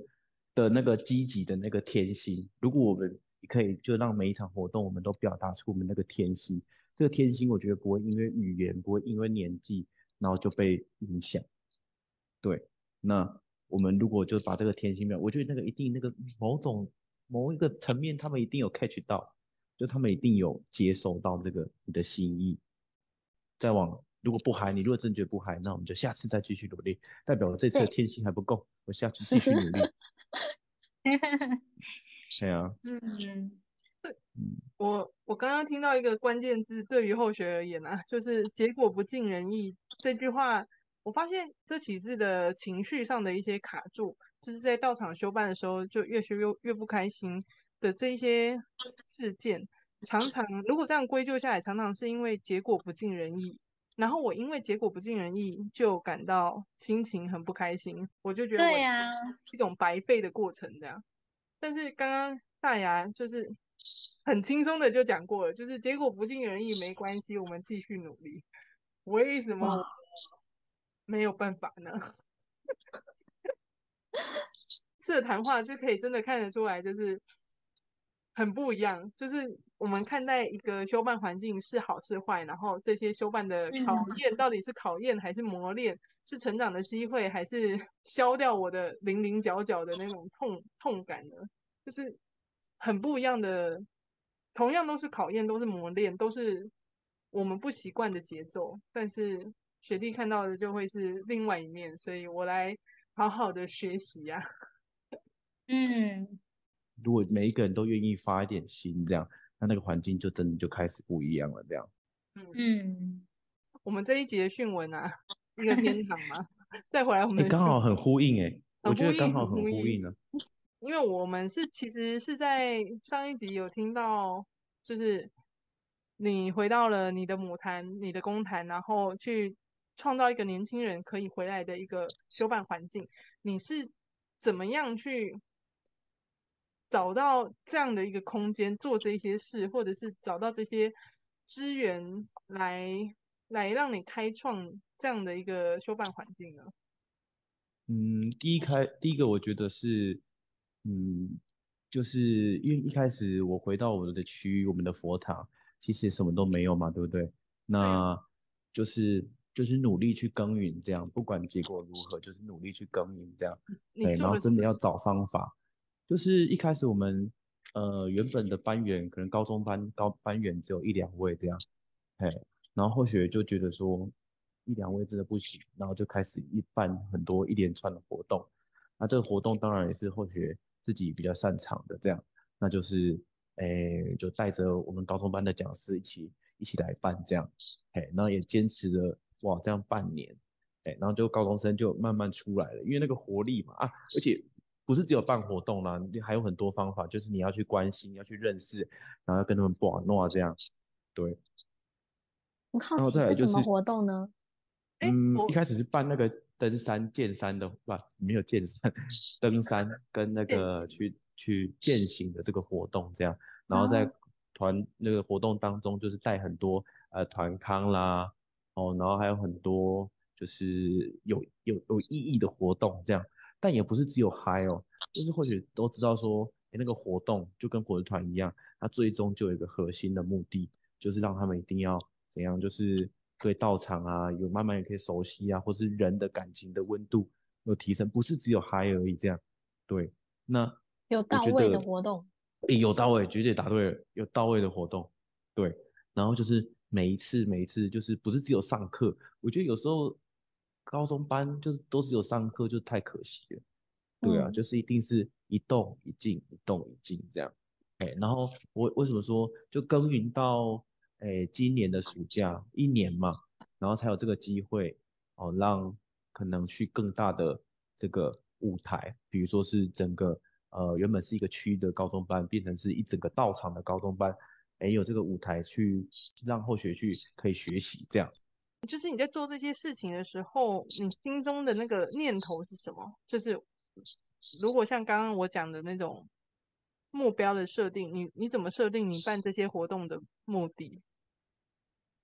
的那个积极的那个天心，如果我们可以就让每一场活动我们都表达出我们那个天心，这个天心我觉得不会因为语言，不会因为年纪，然后就被影响。对，那我们如果就把这个天心庙，我觉得那个一定那个某种某一个层面，他们一定有 catch 到。就他们一定有接收到这个你的心意，再往如果不嗨，你如果真觉得不嗨，那我们就下次再继续努力，代表我这次的天心还不够，我下次继续努力。对啊，嗯，对，我我刚刚听到一个关键字，对于后学而言啊，就是结果不尽人意这句话，我发现这几次的情绪上的一些卡住，就是在到场休办的时候就越学越越不开心。的这一些事件，常常如果这样归咎下来，常常是因为结果不尽人意，然后我因为结果不尽人意，就感到心情很不开心，我就觉得对呀，一种白费的过程这样。但是刚刚大牙就是很轻松的就讲过了，就是结果不尽人意没关系，我们继续努力。为什么没有办法呢？这谈话就可以真的看得出来，就是很不一样。就是我们看待一个修办环境是好是坏，然后这些修办的考验到底是考验还是磨练，是成长的机会还是消掉我的零零角角的那种痛痛感呢？就是很不一样的。同样都是考验，都是磨练，都是我们不习惯的节奏。但是学弟看到的就会是另外一面，所以我来好好的学习呀、啊。嗯，如果每一个人都愿意发一点心，这样，那那个环境就真的就开始不一样了。这样，嗯嗯，我们这一集的训文啊，一个天堂嘛，再回来我们刚、欸、好很呼应哎、欸，我觉得刚好很呼应呢。因为我们是其实是在上一集有听到，就是你回到了你的母坛、你的公坛，然后去创造一个年轻人可以回来的一个修办环境，你是怎么样去？找到这样的一个空间做这些事，或者是找到这些资源来来让你开创这样的一个修办环境呢？嗯，第一开第一个我觉得是，嗯，就是因为一开始我回到我们的区域，我们的佛塔其实什么都没有嘛，对不对？那就是就是努力去耕耘，这样不管结果如何，就是努力去耕耘，这样。对，然后真的要找方法。就是一开始我们呃原本的班员可能高中班高班员只有一两位这样，哎，然后后学就觉得说一两位真的不行，然后就开始一办很多一连串的活动，那这个活动当然也是后学自己比较擅长的这样，那就是诶就带着我们高中班的讲师一起一起来办这样，哎，然后也坚持了哇这样半年，哎，然后就高中生就慢慢出来了，因为那个活力嘛啊，而且。不是只有办活动啦，你还有很多方法，就是你要去关心，要去认识，然后要跟他们玩闹这样。对，我好奇是什么活动呢？嗯，一开始是办那个登山、健山的，不，没有健山，登山跟那个去去健行的这个活动这样，然后在团那个活动当中，就是带很多呃团康啦，哦，然后还有很多就是有有有意义的活动这样。但也不是只有嗨哦，就是或许都知道说，哎，那个活动就跟火团一样，它最终就有一个核心的目的，就是让他们一定要怎样，就是对道场啊，有慢慢也可以熟悉啊，或是人的感情的温度有提升，不是只有嗨而已这样。对，那有到位的活动，诶，有到位，绝对答对了，有到位的活动，对，然后就是每一次每一次就是不是只有上课，我觉得有时候。高中班就是都只有上课，就太可惜了。对啊，嗯、就是一定是一动一静，一动一静这样。哎、欸，然后我为什么说就耕耘到哎、欸、今年的暑假一年嘛，然后才有这个机会哦，让可能去更大的这个舞台，比如说是整个呃原本是一个区的高中班，变成是一整个道场的高中班，哎、欸、有这个舞台去让后学去可以学习这样。就是你在做这些事情的时候，你心中的那个念头是什么？就是如果像刚刚我讲的那种目标的设定，你你怎么设定你办这些活动的目的？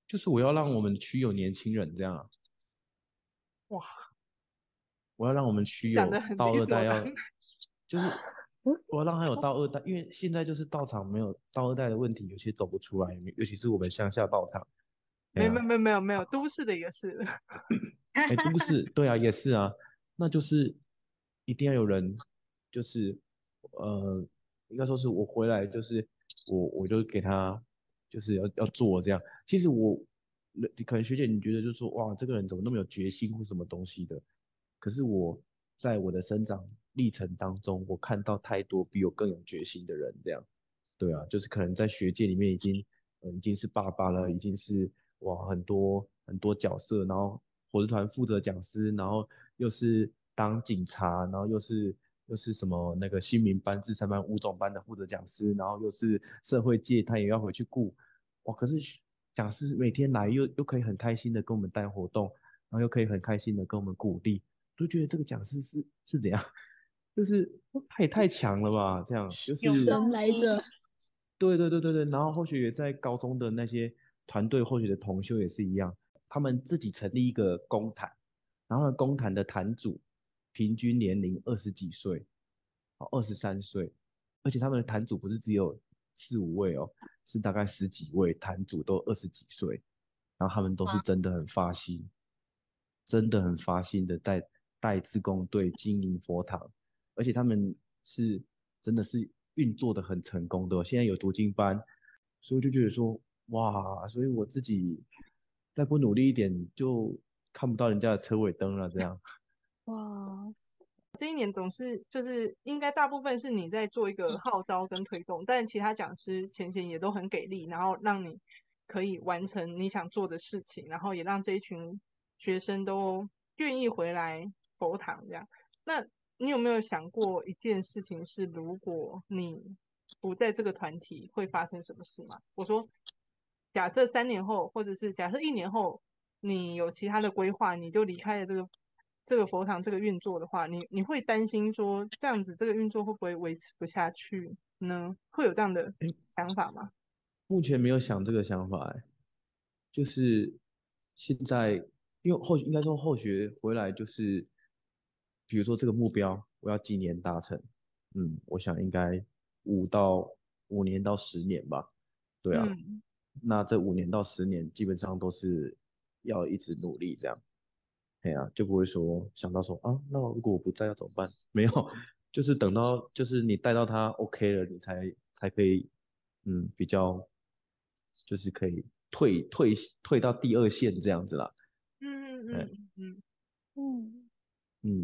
就是我要让我们区有年轻人这样。哇！我要让我们区有到二代要，就是我要让他有到二代，因为现在就是道场没有到二代的问题，有些走不出来，尤其是我们乡下道场。没有没有没有没有没有，都市的也是。哎、欸，都市对啊，也是啊，那就是一定要有人，就是呃，应该说是我回来，就是我我就给他，就是要要做这样。其实我，可能学姐你觉得就是说，哇，这个人怎么那么有决心或什么东西的？可是我在我的生长历程当中，我看到太多比我更有决心的人，这样。对啊，就是可能在学界里面已经，呃，已经是爸爸了，已经是。哇，很多很多角色，然后火车团负责讲师，然后又是当警察，然后又是又是什么那个新民班、智商班、五种班的负责讲师，然后又是社会界，他也要回去顾。哇，可是讲师每天来又又可以很开心的跟我们带活动，然后又可以很开心的跟我们鼓励，都觉得这个讲师是是怎样？就是他也太强了吧？这样就是有神来着。对对对对对，然后后学也在高中的那些团队后学的同修也是一样，他们自己成立一个公坛，然后公坛的坛主平均年龄二十几岁，哦，二十三岁，而且他们的坛主不是只有四五位哦，是大概十几位坛主都二十几岁，然后他们都是真的很发心，真的很发心的在带志工队经营佛堂，而且他们是真的是。运作的很成功的，现在有读经班，所以我就觉得说，哇，所以我自己再不努力一点，就看不到人家的车尾灯了。这样，哇，这一年总是就是应该大部分是你在做一个号召跟推动，但其他讲师前贤也都很给力，然后让你可以完成你想做的事情，然后也让这一群学生都愿意回来佛堂这样。那。你有没有想过一件事情是，如果你不在这个团体，会发生什么事吗？我说，假设三年后，或者是假设一年后，你有其他的规划，你就离开了这个这个佛堂这个运作的话，你你会担心说这样子这个运作会不会维持不下去呢？会有这样的想法吗？目前没有想这个想法，哎，就是现在，因为后应该说后学回来就是。比如说这个目标，我要几年达成？嗯，我想应该五到五年到十年吧。对啊，嗯、那这五年到十年基本上都是要一直努力这样。对啊，就不会说想到说啊，那如果我不在要怎么办？没有，就是等到就是你带到他 OK 了，你才才可以，嗯，比较就是可以退退退到第二线这样子啦。嗯嗯嗯嗯嗯。嗯，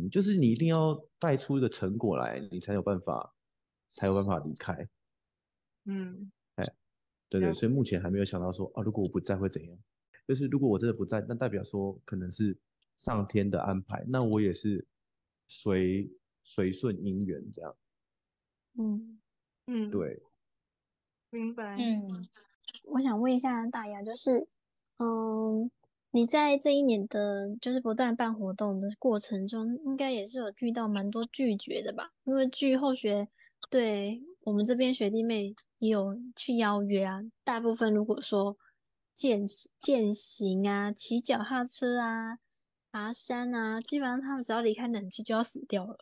就是你一定要带出一个成果来，你才有办法，才有办法离开。嗯，哎，对对，所以目前还没有想到说啊，如果我不在会怎样？就是如果我真的不在，那代表说可能是上天的安排，那我也是随随顺因缘这样。嗯嗯，对，明白。嗯，我想问一下大牙，就是嗯。你在这一年的，就是不断办活动的过程中，应该也是有遇到蛮多拒绝的吧？因为据后学对我们这边学弟妹也有去邀约啊，大部分如果说健健行啊、骑脚踏车啊、爬山啊，基本上他们只要离开冷气就要死掉了。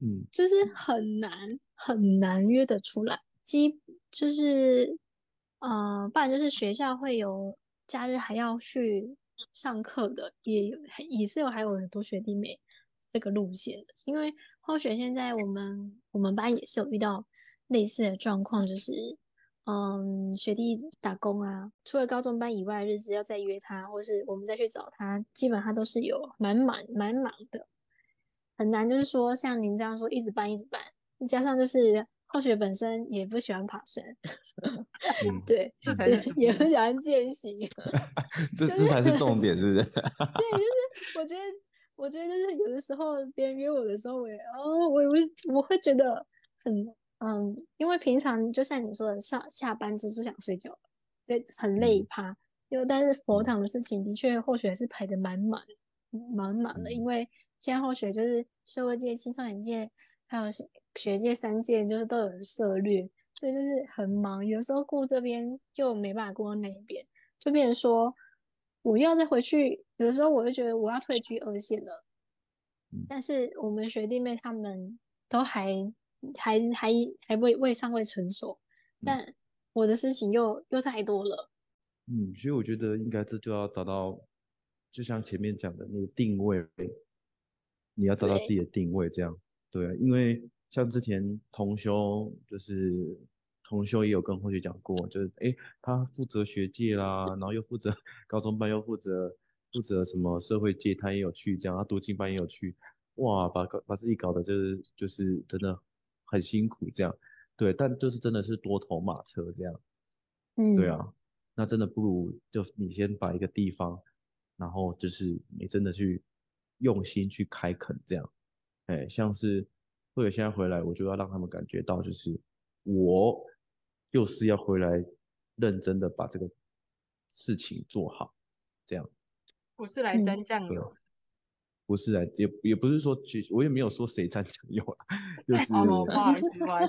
嗯，就是很难很难约得出来，基就是呃，不然就是学校会有。假日还要去上课的，也有也是有还有很多学弟妹这个路线的，因为后学现在我们我们班也是有遇到类似的状况，就是嗯学弟打工啊，除了高中班以外的日子要再约他，或是我们再去找他，基本上都是有满满满满的，很难就是说像您这样说一直搬一直搬，加上就是。后学本身也不喜欢爬山，嗯、对，这才是也不喜欢健行，这这才是重点，是不是？对，就是我觉得，我觉得就是有的时候别人约我的时候，我也哦，我也会我会觉得很嗯，因为平常就像你说的，上下班只是想睡觉，对，很累趴。因为、嗯、但是佛堂的事情的确后学是排的满满满满的，因为现在后学就是社会界、青少年界。还有学界三界就是都有涉略，所以就是很忙。有时候顾这边又没办法顾那边，就变成说我要再回去。有的时候我就觉得我要退居二线了，但是我们学弟妹他们都还还还还未未尚未成熟，但我的事情又又太多了。嗯，所以我觉得应该这就要找到，就像前面讲的那个定位，你要找到自己的定位，这样。对，因为像之前同修，就是同修也有跟同学讲过，就是哎，他负责学界啦，然后又负责高中班，又负责负责什么社会界，他也有去，这样他读经班也有去，哇，把搞把自己搞的就是就是真的很辛苦这样，对，但就是真的是多头马车这样，嗯，对啊，那真的不如就你先把一个地方，然后就是你真的去用心去开垦这样。哎，像是或者现在回来，我就要让他们感觉到，就是我就是要回来认真的把这个事情做好，这样。不是来沾酱油。嗯不是啊，也也不是说去，我也没有说谁沾酱油啊，就是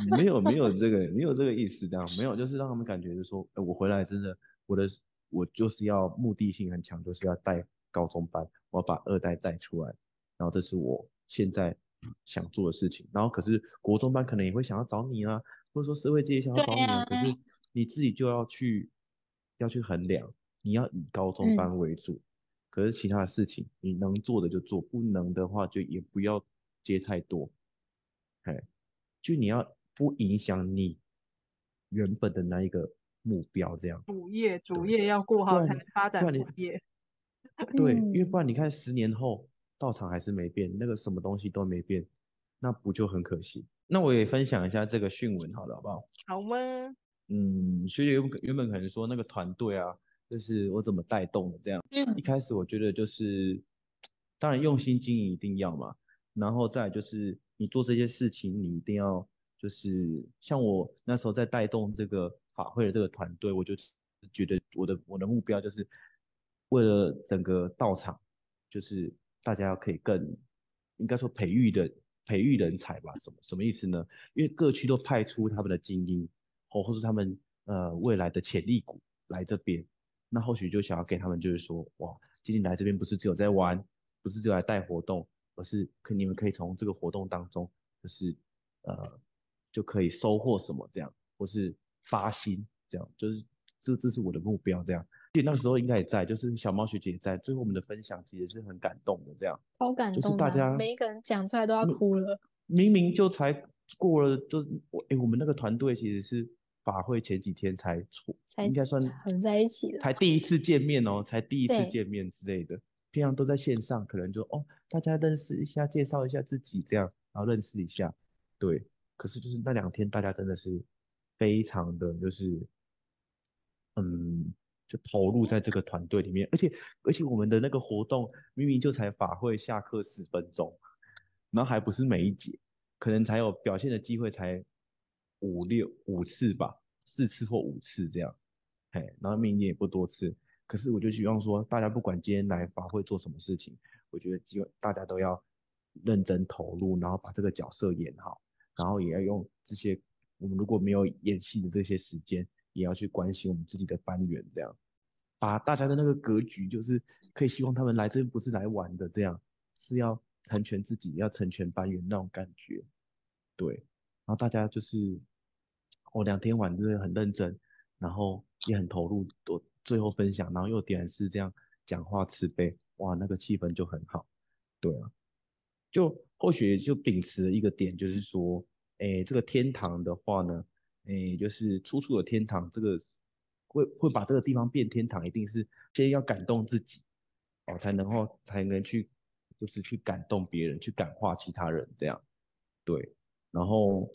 没有没有这个没有这个意思，这样没有，就是让他们感觉就是说，哎，我回来真的，我的我就是要目的性很强，就是要带高中班，我要把二代带出来，然后这是我现在想做的事情，然后可是国中班可能也会想要找你啊，或者说社会界也想要找你啊，可是你自己就要去要去衡量，你要以高中班为主。嗯可是其他的事情，你能做的就做，不能的话就也不要接太多。哎，就你要不影响你原本的那一个目标，这样。主业主业要过好才能发展主业。对，因为不然你看十年后道场还是没变，那个什么东西都没变，那不就很可惜？那我也分享一下这个讯文，好了，好不好？好吗？嗯，学姐原本原本可能说那个团队啊。就是我怎么带动的这样，一开始我觉得就是，当然用心经营一定要嘛，然后再就是你做这些事情，你一定要就是像我那时候在带动这个法会的这个团队，我就觉得我的我的目标就是为了整个道场，就是大家要可以更应该说培育的培育人才吧，什么什么意思呢？因为各区都派出他们的精英，或或是他们呃未来的潜力股来这边。那或许就想要给他们，就是说，哇，今天来这边不是只有在玩，不是只有来带活动，而是可你们可以从这个活动当中，就是呃，就可以收获什么这样，或是发心这样，就是这这是我的目标这样。其实那时候应该也在，就是小猫学姐也在，最后我们的分享其实是很感动的这样，超感动，就是大家每一个人讲出来都要哭了。明明就才过了，就是我哎，我们那个团队其实是。法会前几天才出，才应该算很在一起了，才第一次见面哦，才第一次见面之类的。平常都在线上，可能就哦，大家认识一下，介绍一下自己这样，然后认识一下。对，可是就是那两天，大家真的是非常的就是，嗯，就投入在这个团队里面，而且而且我们的那个活动明明就才法会下课十分钟，然后还不是每一节，可能才有表现的机会才。五六五次吧，四次或五次这样，嘿，然后明年也不多次。可是我就希望说，大家不管今天来法会做什么事情，我觉得希望大家都要认真投入，然后把这个角色演好，然后也要用这些我们如果没有演戏的这些时间，也要去关心我们自己的班员，这样把大家的那个格局，就是可以希望他们来这边不是来玩的，这样是要成全自己，要成全班员那种感觉，对。然后大家就是，我、两天玩真的很认真，然后也很投入，都最后分享，然后又点是这样讲话慈悲，哇，那个气氛就很好，对啊，就或许就秉持一个点，就是说，哎，这个天堂的话呢，哎，就是处处有天堂，这个会会把这个地方变天堂，一定是先要感动自己，哦，才能够才能去，就是去感动别人，去感化其他人，这样，对。然后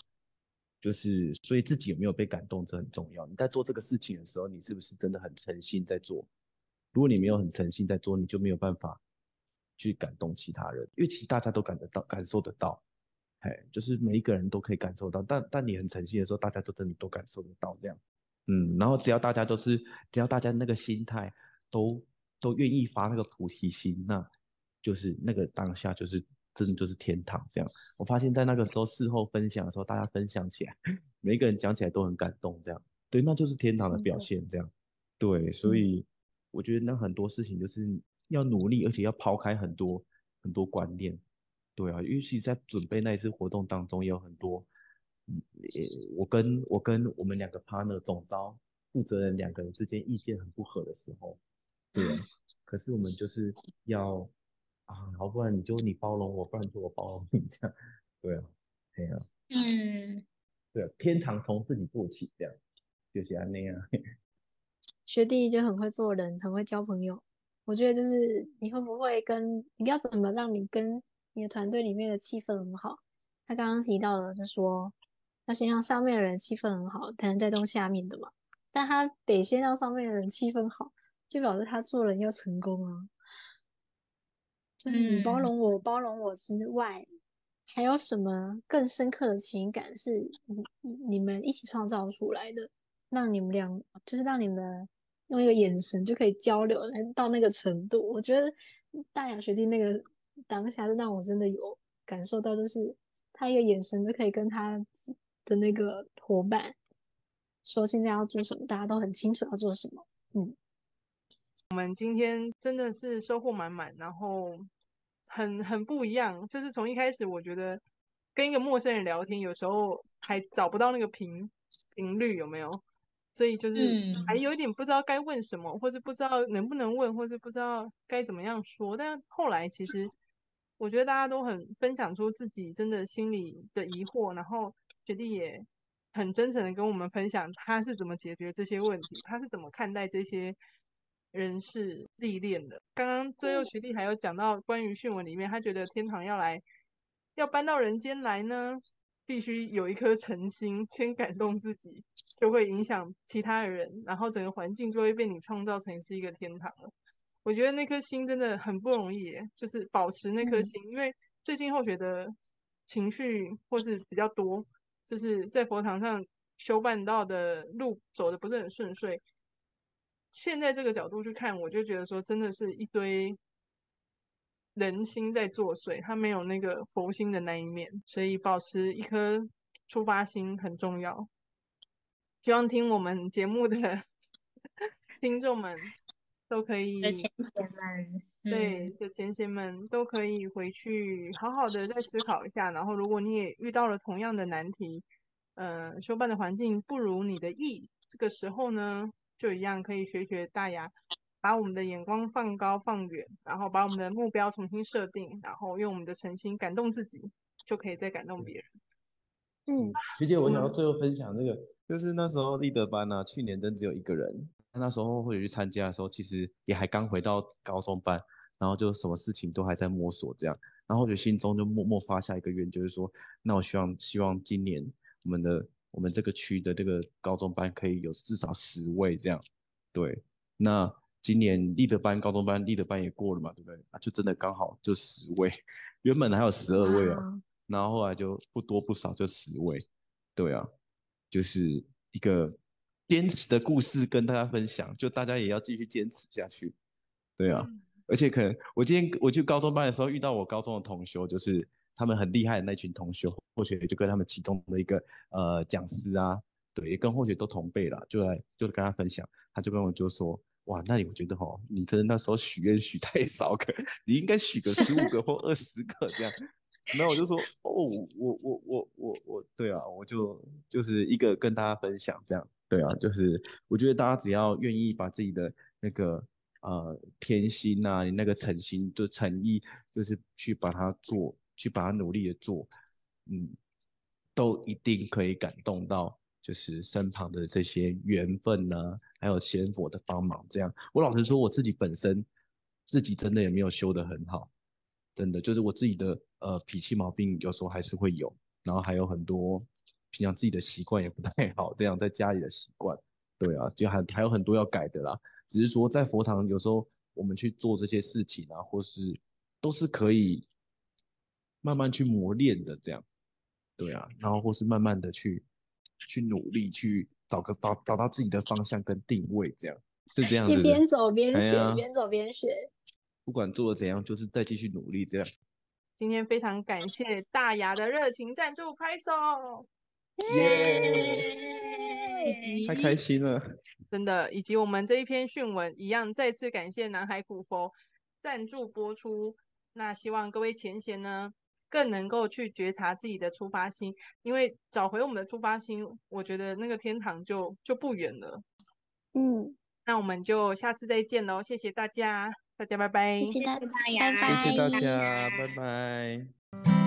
就是，所以自己有没有被感动，这很重要。你在做这个事情的时候，你是不是真的很诚心在做？如果你没有很诚心在做，你就没有办法去感动其他人，因为其实大家都感得到、感受得到。哎，就是每一个人都可以感受到，但但你很诚心的时候，大家都真的都感受得到这样。嗯，然后只要大家都是，只要大家那个心态都都愿意发那个菩提心，那就是那个当下就是。真的就是天堂这样，我发现，在那个时候事后分享的时候，大家分享起来，每一个人讲起来都很感动，这样，对，那就是天堂的表现，这样，对，所以我觉得那很多事情就是要努力，而且要抛开很多很多观念，对啊，尤其在准备那一次活动当中，也有很多，嗯，我跟我跟我们两个 partner 总招负责人两个人之间意见很不合的时候，对啊，可是我们就是要。啊，好，不然你就你包容我，不然就我包容你，这样，对啊，对啊，嗯，对啊，天堂从自己做起，这样，就是那样。学弟就很会做人，很会交朋友。我觉得就是你会不会跟，你要怎么让你跟你的团队里面的气氛很好？他刚刚提到了，就说要先让上面的人气氛很好，才能带动下面的嘛。但他得先让上面的人气氛好，就表示他做人要成功啊。就是你包容我，嗯、包容我之外，还有什么更深刻的情感是你你们一起创造出来的，让你们俩就是让你们用一个眼神就可以交流到那个程度？我觉得大雅学弟那个当下就让我真的有感受到，就是他一个眼神就可以跟他的那个伙伴说现在要做什么，大家都很清楚要做什么。嗯，我们今天真的是收获满满，然后。很很不一样，就是从一开始，我觉得跟一个陌生人聊天，有时候还找不到那个频频率，有没有？所以就是还有一点不知道该问什么，或是不知道能不能问，或是不知道该怎么样说。但后来其实我觉得大家都很分享出自己真的心里的疑惑，然后学弟也很真诚的跟我们分享他是怎么解决这些问题，他是怎么看待这些。人事历练的，刚刚最后学弟还有讲到关于训文里面，他觉得天堂要来，要搬到人间来呢，必须有一颗诚心，先感动自己，就会影响其他的人，然后整个环境就会被你创造成是一个天堂了。我觉得那颗心真的很不容易耶，就是保持那颗心，嗯、因为最近后学的情绪或是比较多，就是在佛堂上修办道的路走的不是很顺遂。现在这个角度去看，我就觉得说，真的是一堆人心在作祟，他没有那个佛心的那一面，所以保持一颗出发心很重要。希望听我们节目的 听众们都可以，的前贤们，对的前贤们都可以回去好好的再思考一下。然后，如果你也遇到了同样的难题，呃，修办的环境不如你的意，这个时候呢，就一样可以学学大牙，把我们的眼光放高放远，然后把我们的目标重新设定，然后用我们的诚心感动自己，就可以再感动别人。嗯，学姐，我想要最后分享这个，就是那时候立德班呢、啊，去年真只有一个人，那时候会去参加的时候，其实也还刚回到高中班，然后就什么事情都还在摸索这样，然后我就心中就默默发下一个愿，就是说，那我希望希望今年我们的。我们这个区的这个高中班可以有至少十位这样，对。那今年立德班高中班立德班也过了嘛，对不对？啊，就真的刚好就十位，原本还有十二位啊，然后后来就不多不少就十位，对啊，就是一个坚持的故事跟大家分享，就大家也要继续坚持下去，对啊。而且可能我今天我去高中班的时候遇到我高中的同学，就是。他们很厉害的那群同学，或许就跟他们其中的一个呃讲师啊，对，也跟或许都同辈了，就来就跟他分享，他就跟我就说，哇，那你我觉得哦，你真的那时候许愿许太少，可 你应该许个十五个或二十个这样。然后我就说，哦，我我我我我，对啊，我就就是一个跟大家分享这样，对啊，就是我觉得大家只要愿意把自己的那个呃天心呐、啊，你那个诚心就诚意，就是去把它做。去把它努力的做，嗯，都一定可以感动到，就是身旁的这些缘分呢、还有仙佛的帮忙。这样，我老实说，我自己本身自己真的也没有修得很好，真的就是我自己的呃脾气毛病有时候还是会有，然后还有很多平常自己的习惯也不太 好，这样在家里的习惯，对啊，就还还有很多要改的啦。只是说在佛堂有时候我们去做这些事情啊，或是都是可以。慢慢去磨练的这样，对啊，然后或是慢慢的去去努力去找个找找到自己的方向跟定位，这样是这样子。一边走边学，哎、边走边学。不管做的怎样，就是再继续努力这样。今天非常感谢大牙的热情赞助，拍手，耶！以及太开心了，真的，以及我们这一篇讯文一样，再次感谢南海古佛赞助播出。那希望各位前贤呢，更能够去觉察自己的出发心，因为找回我们的出发心，我觉得那个天堂就就不远了。嗯，那我们就下次再见喽，谢谢大家，大家拜拜，谢谢大家，谢谢大家，拜拜。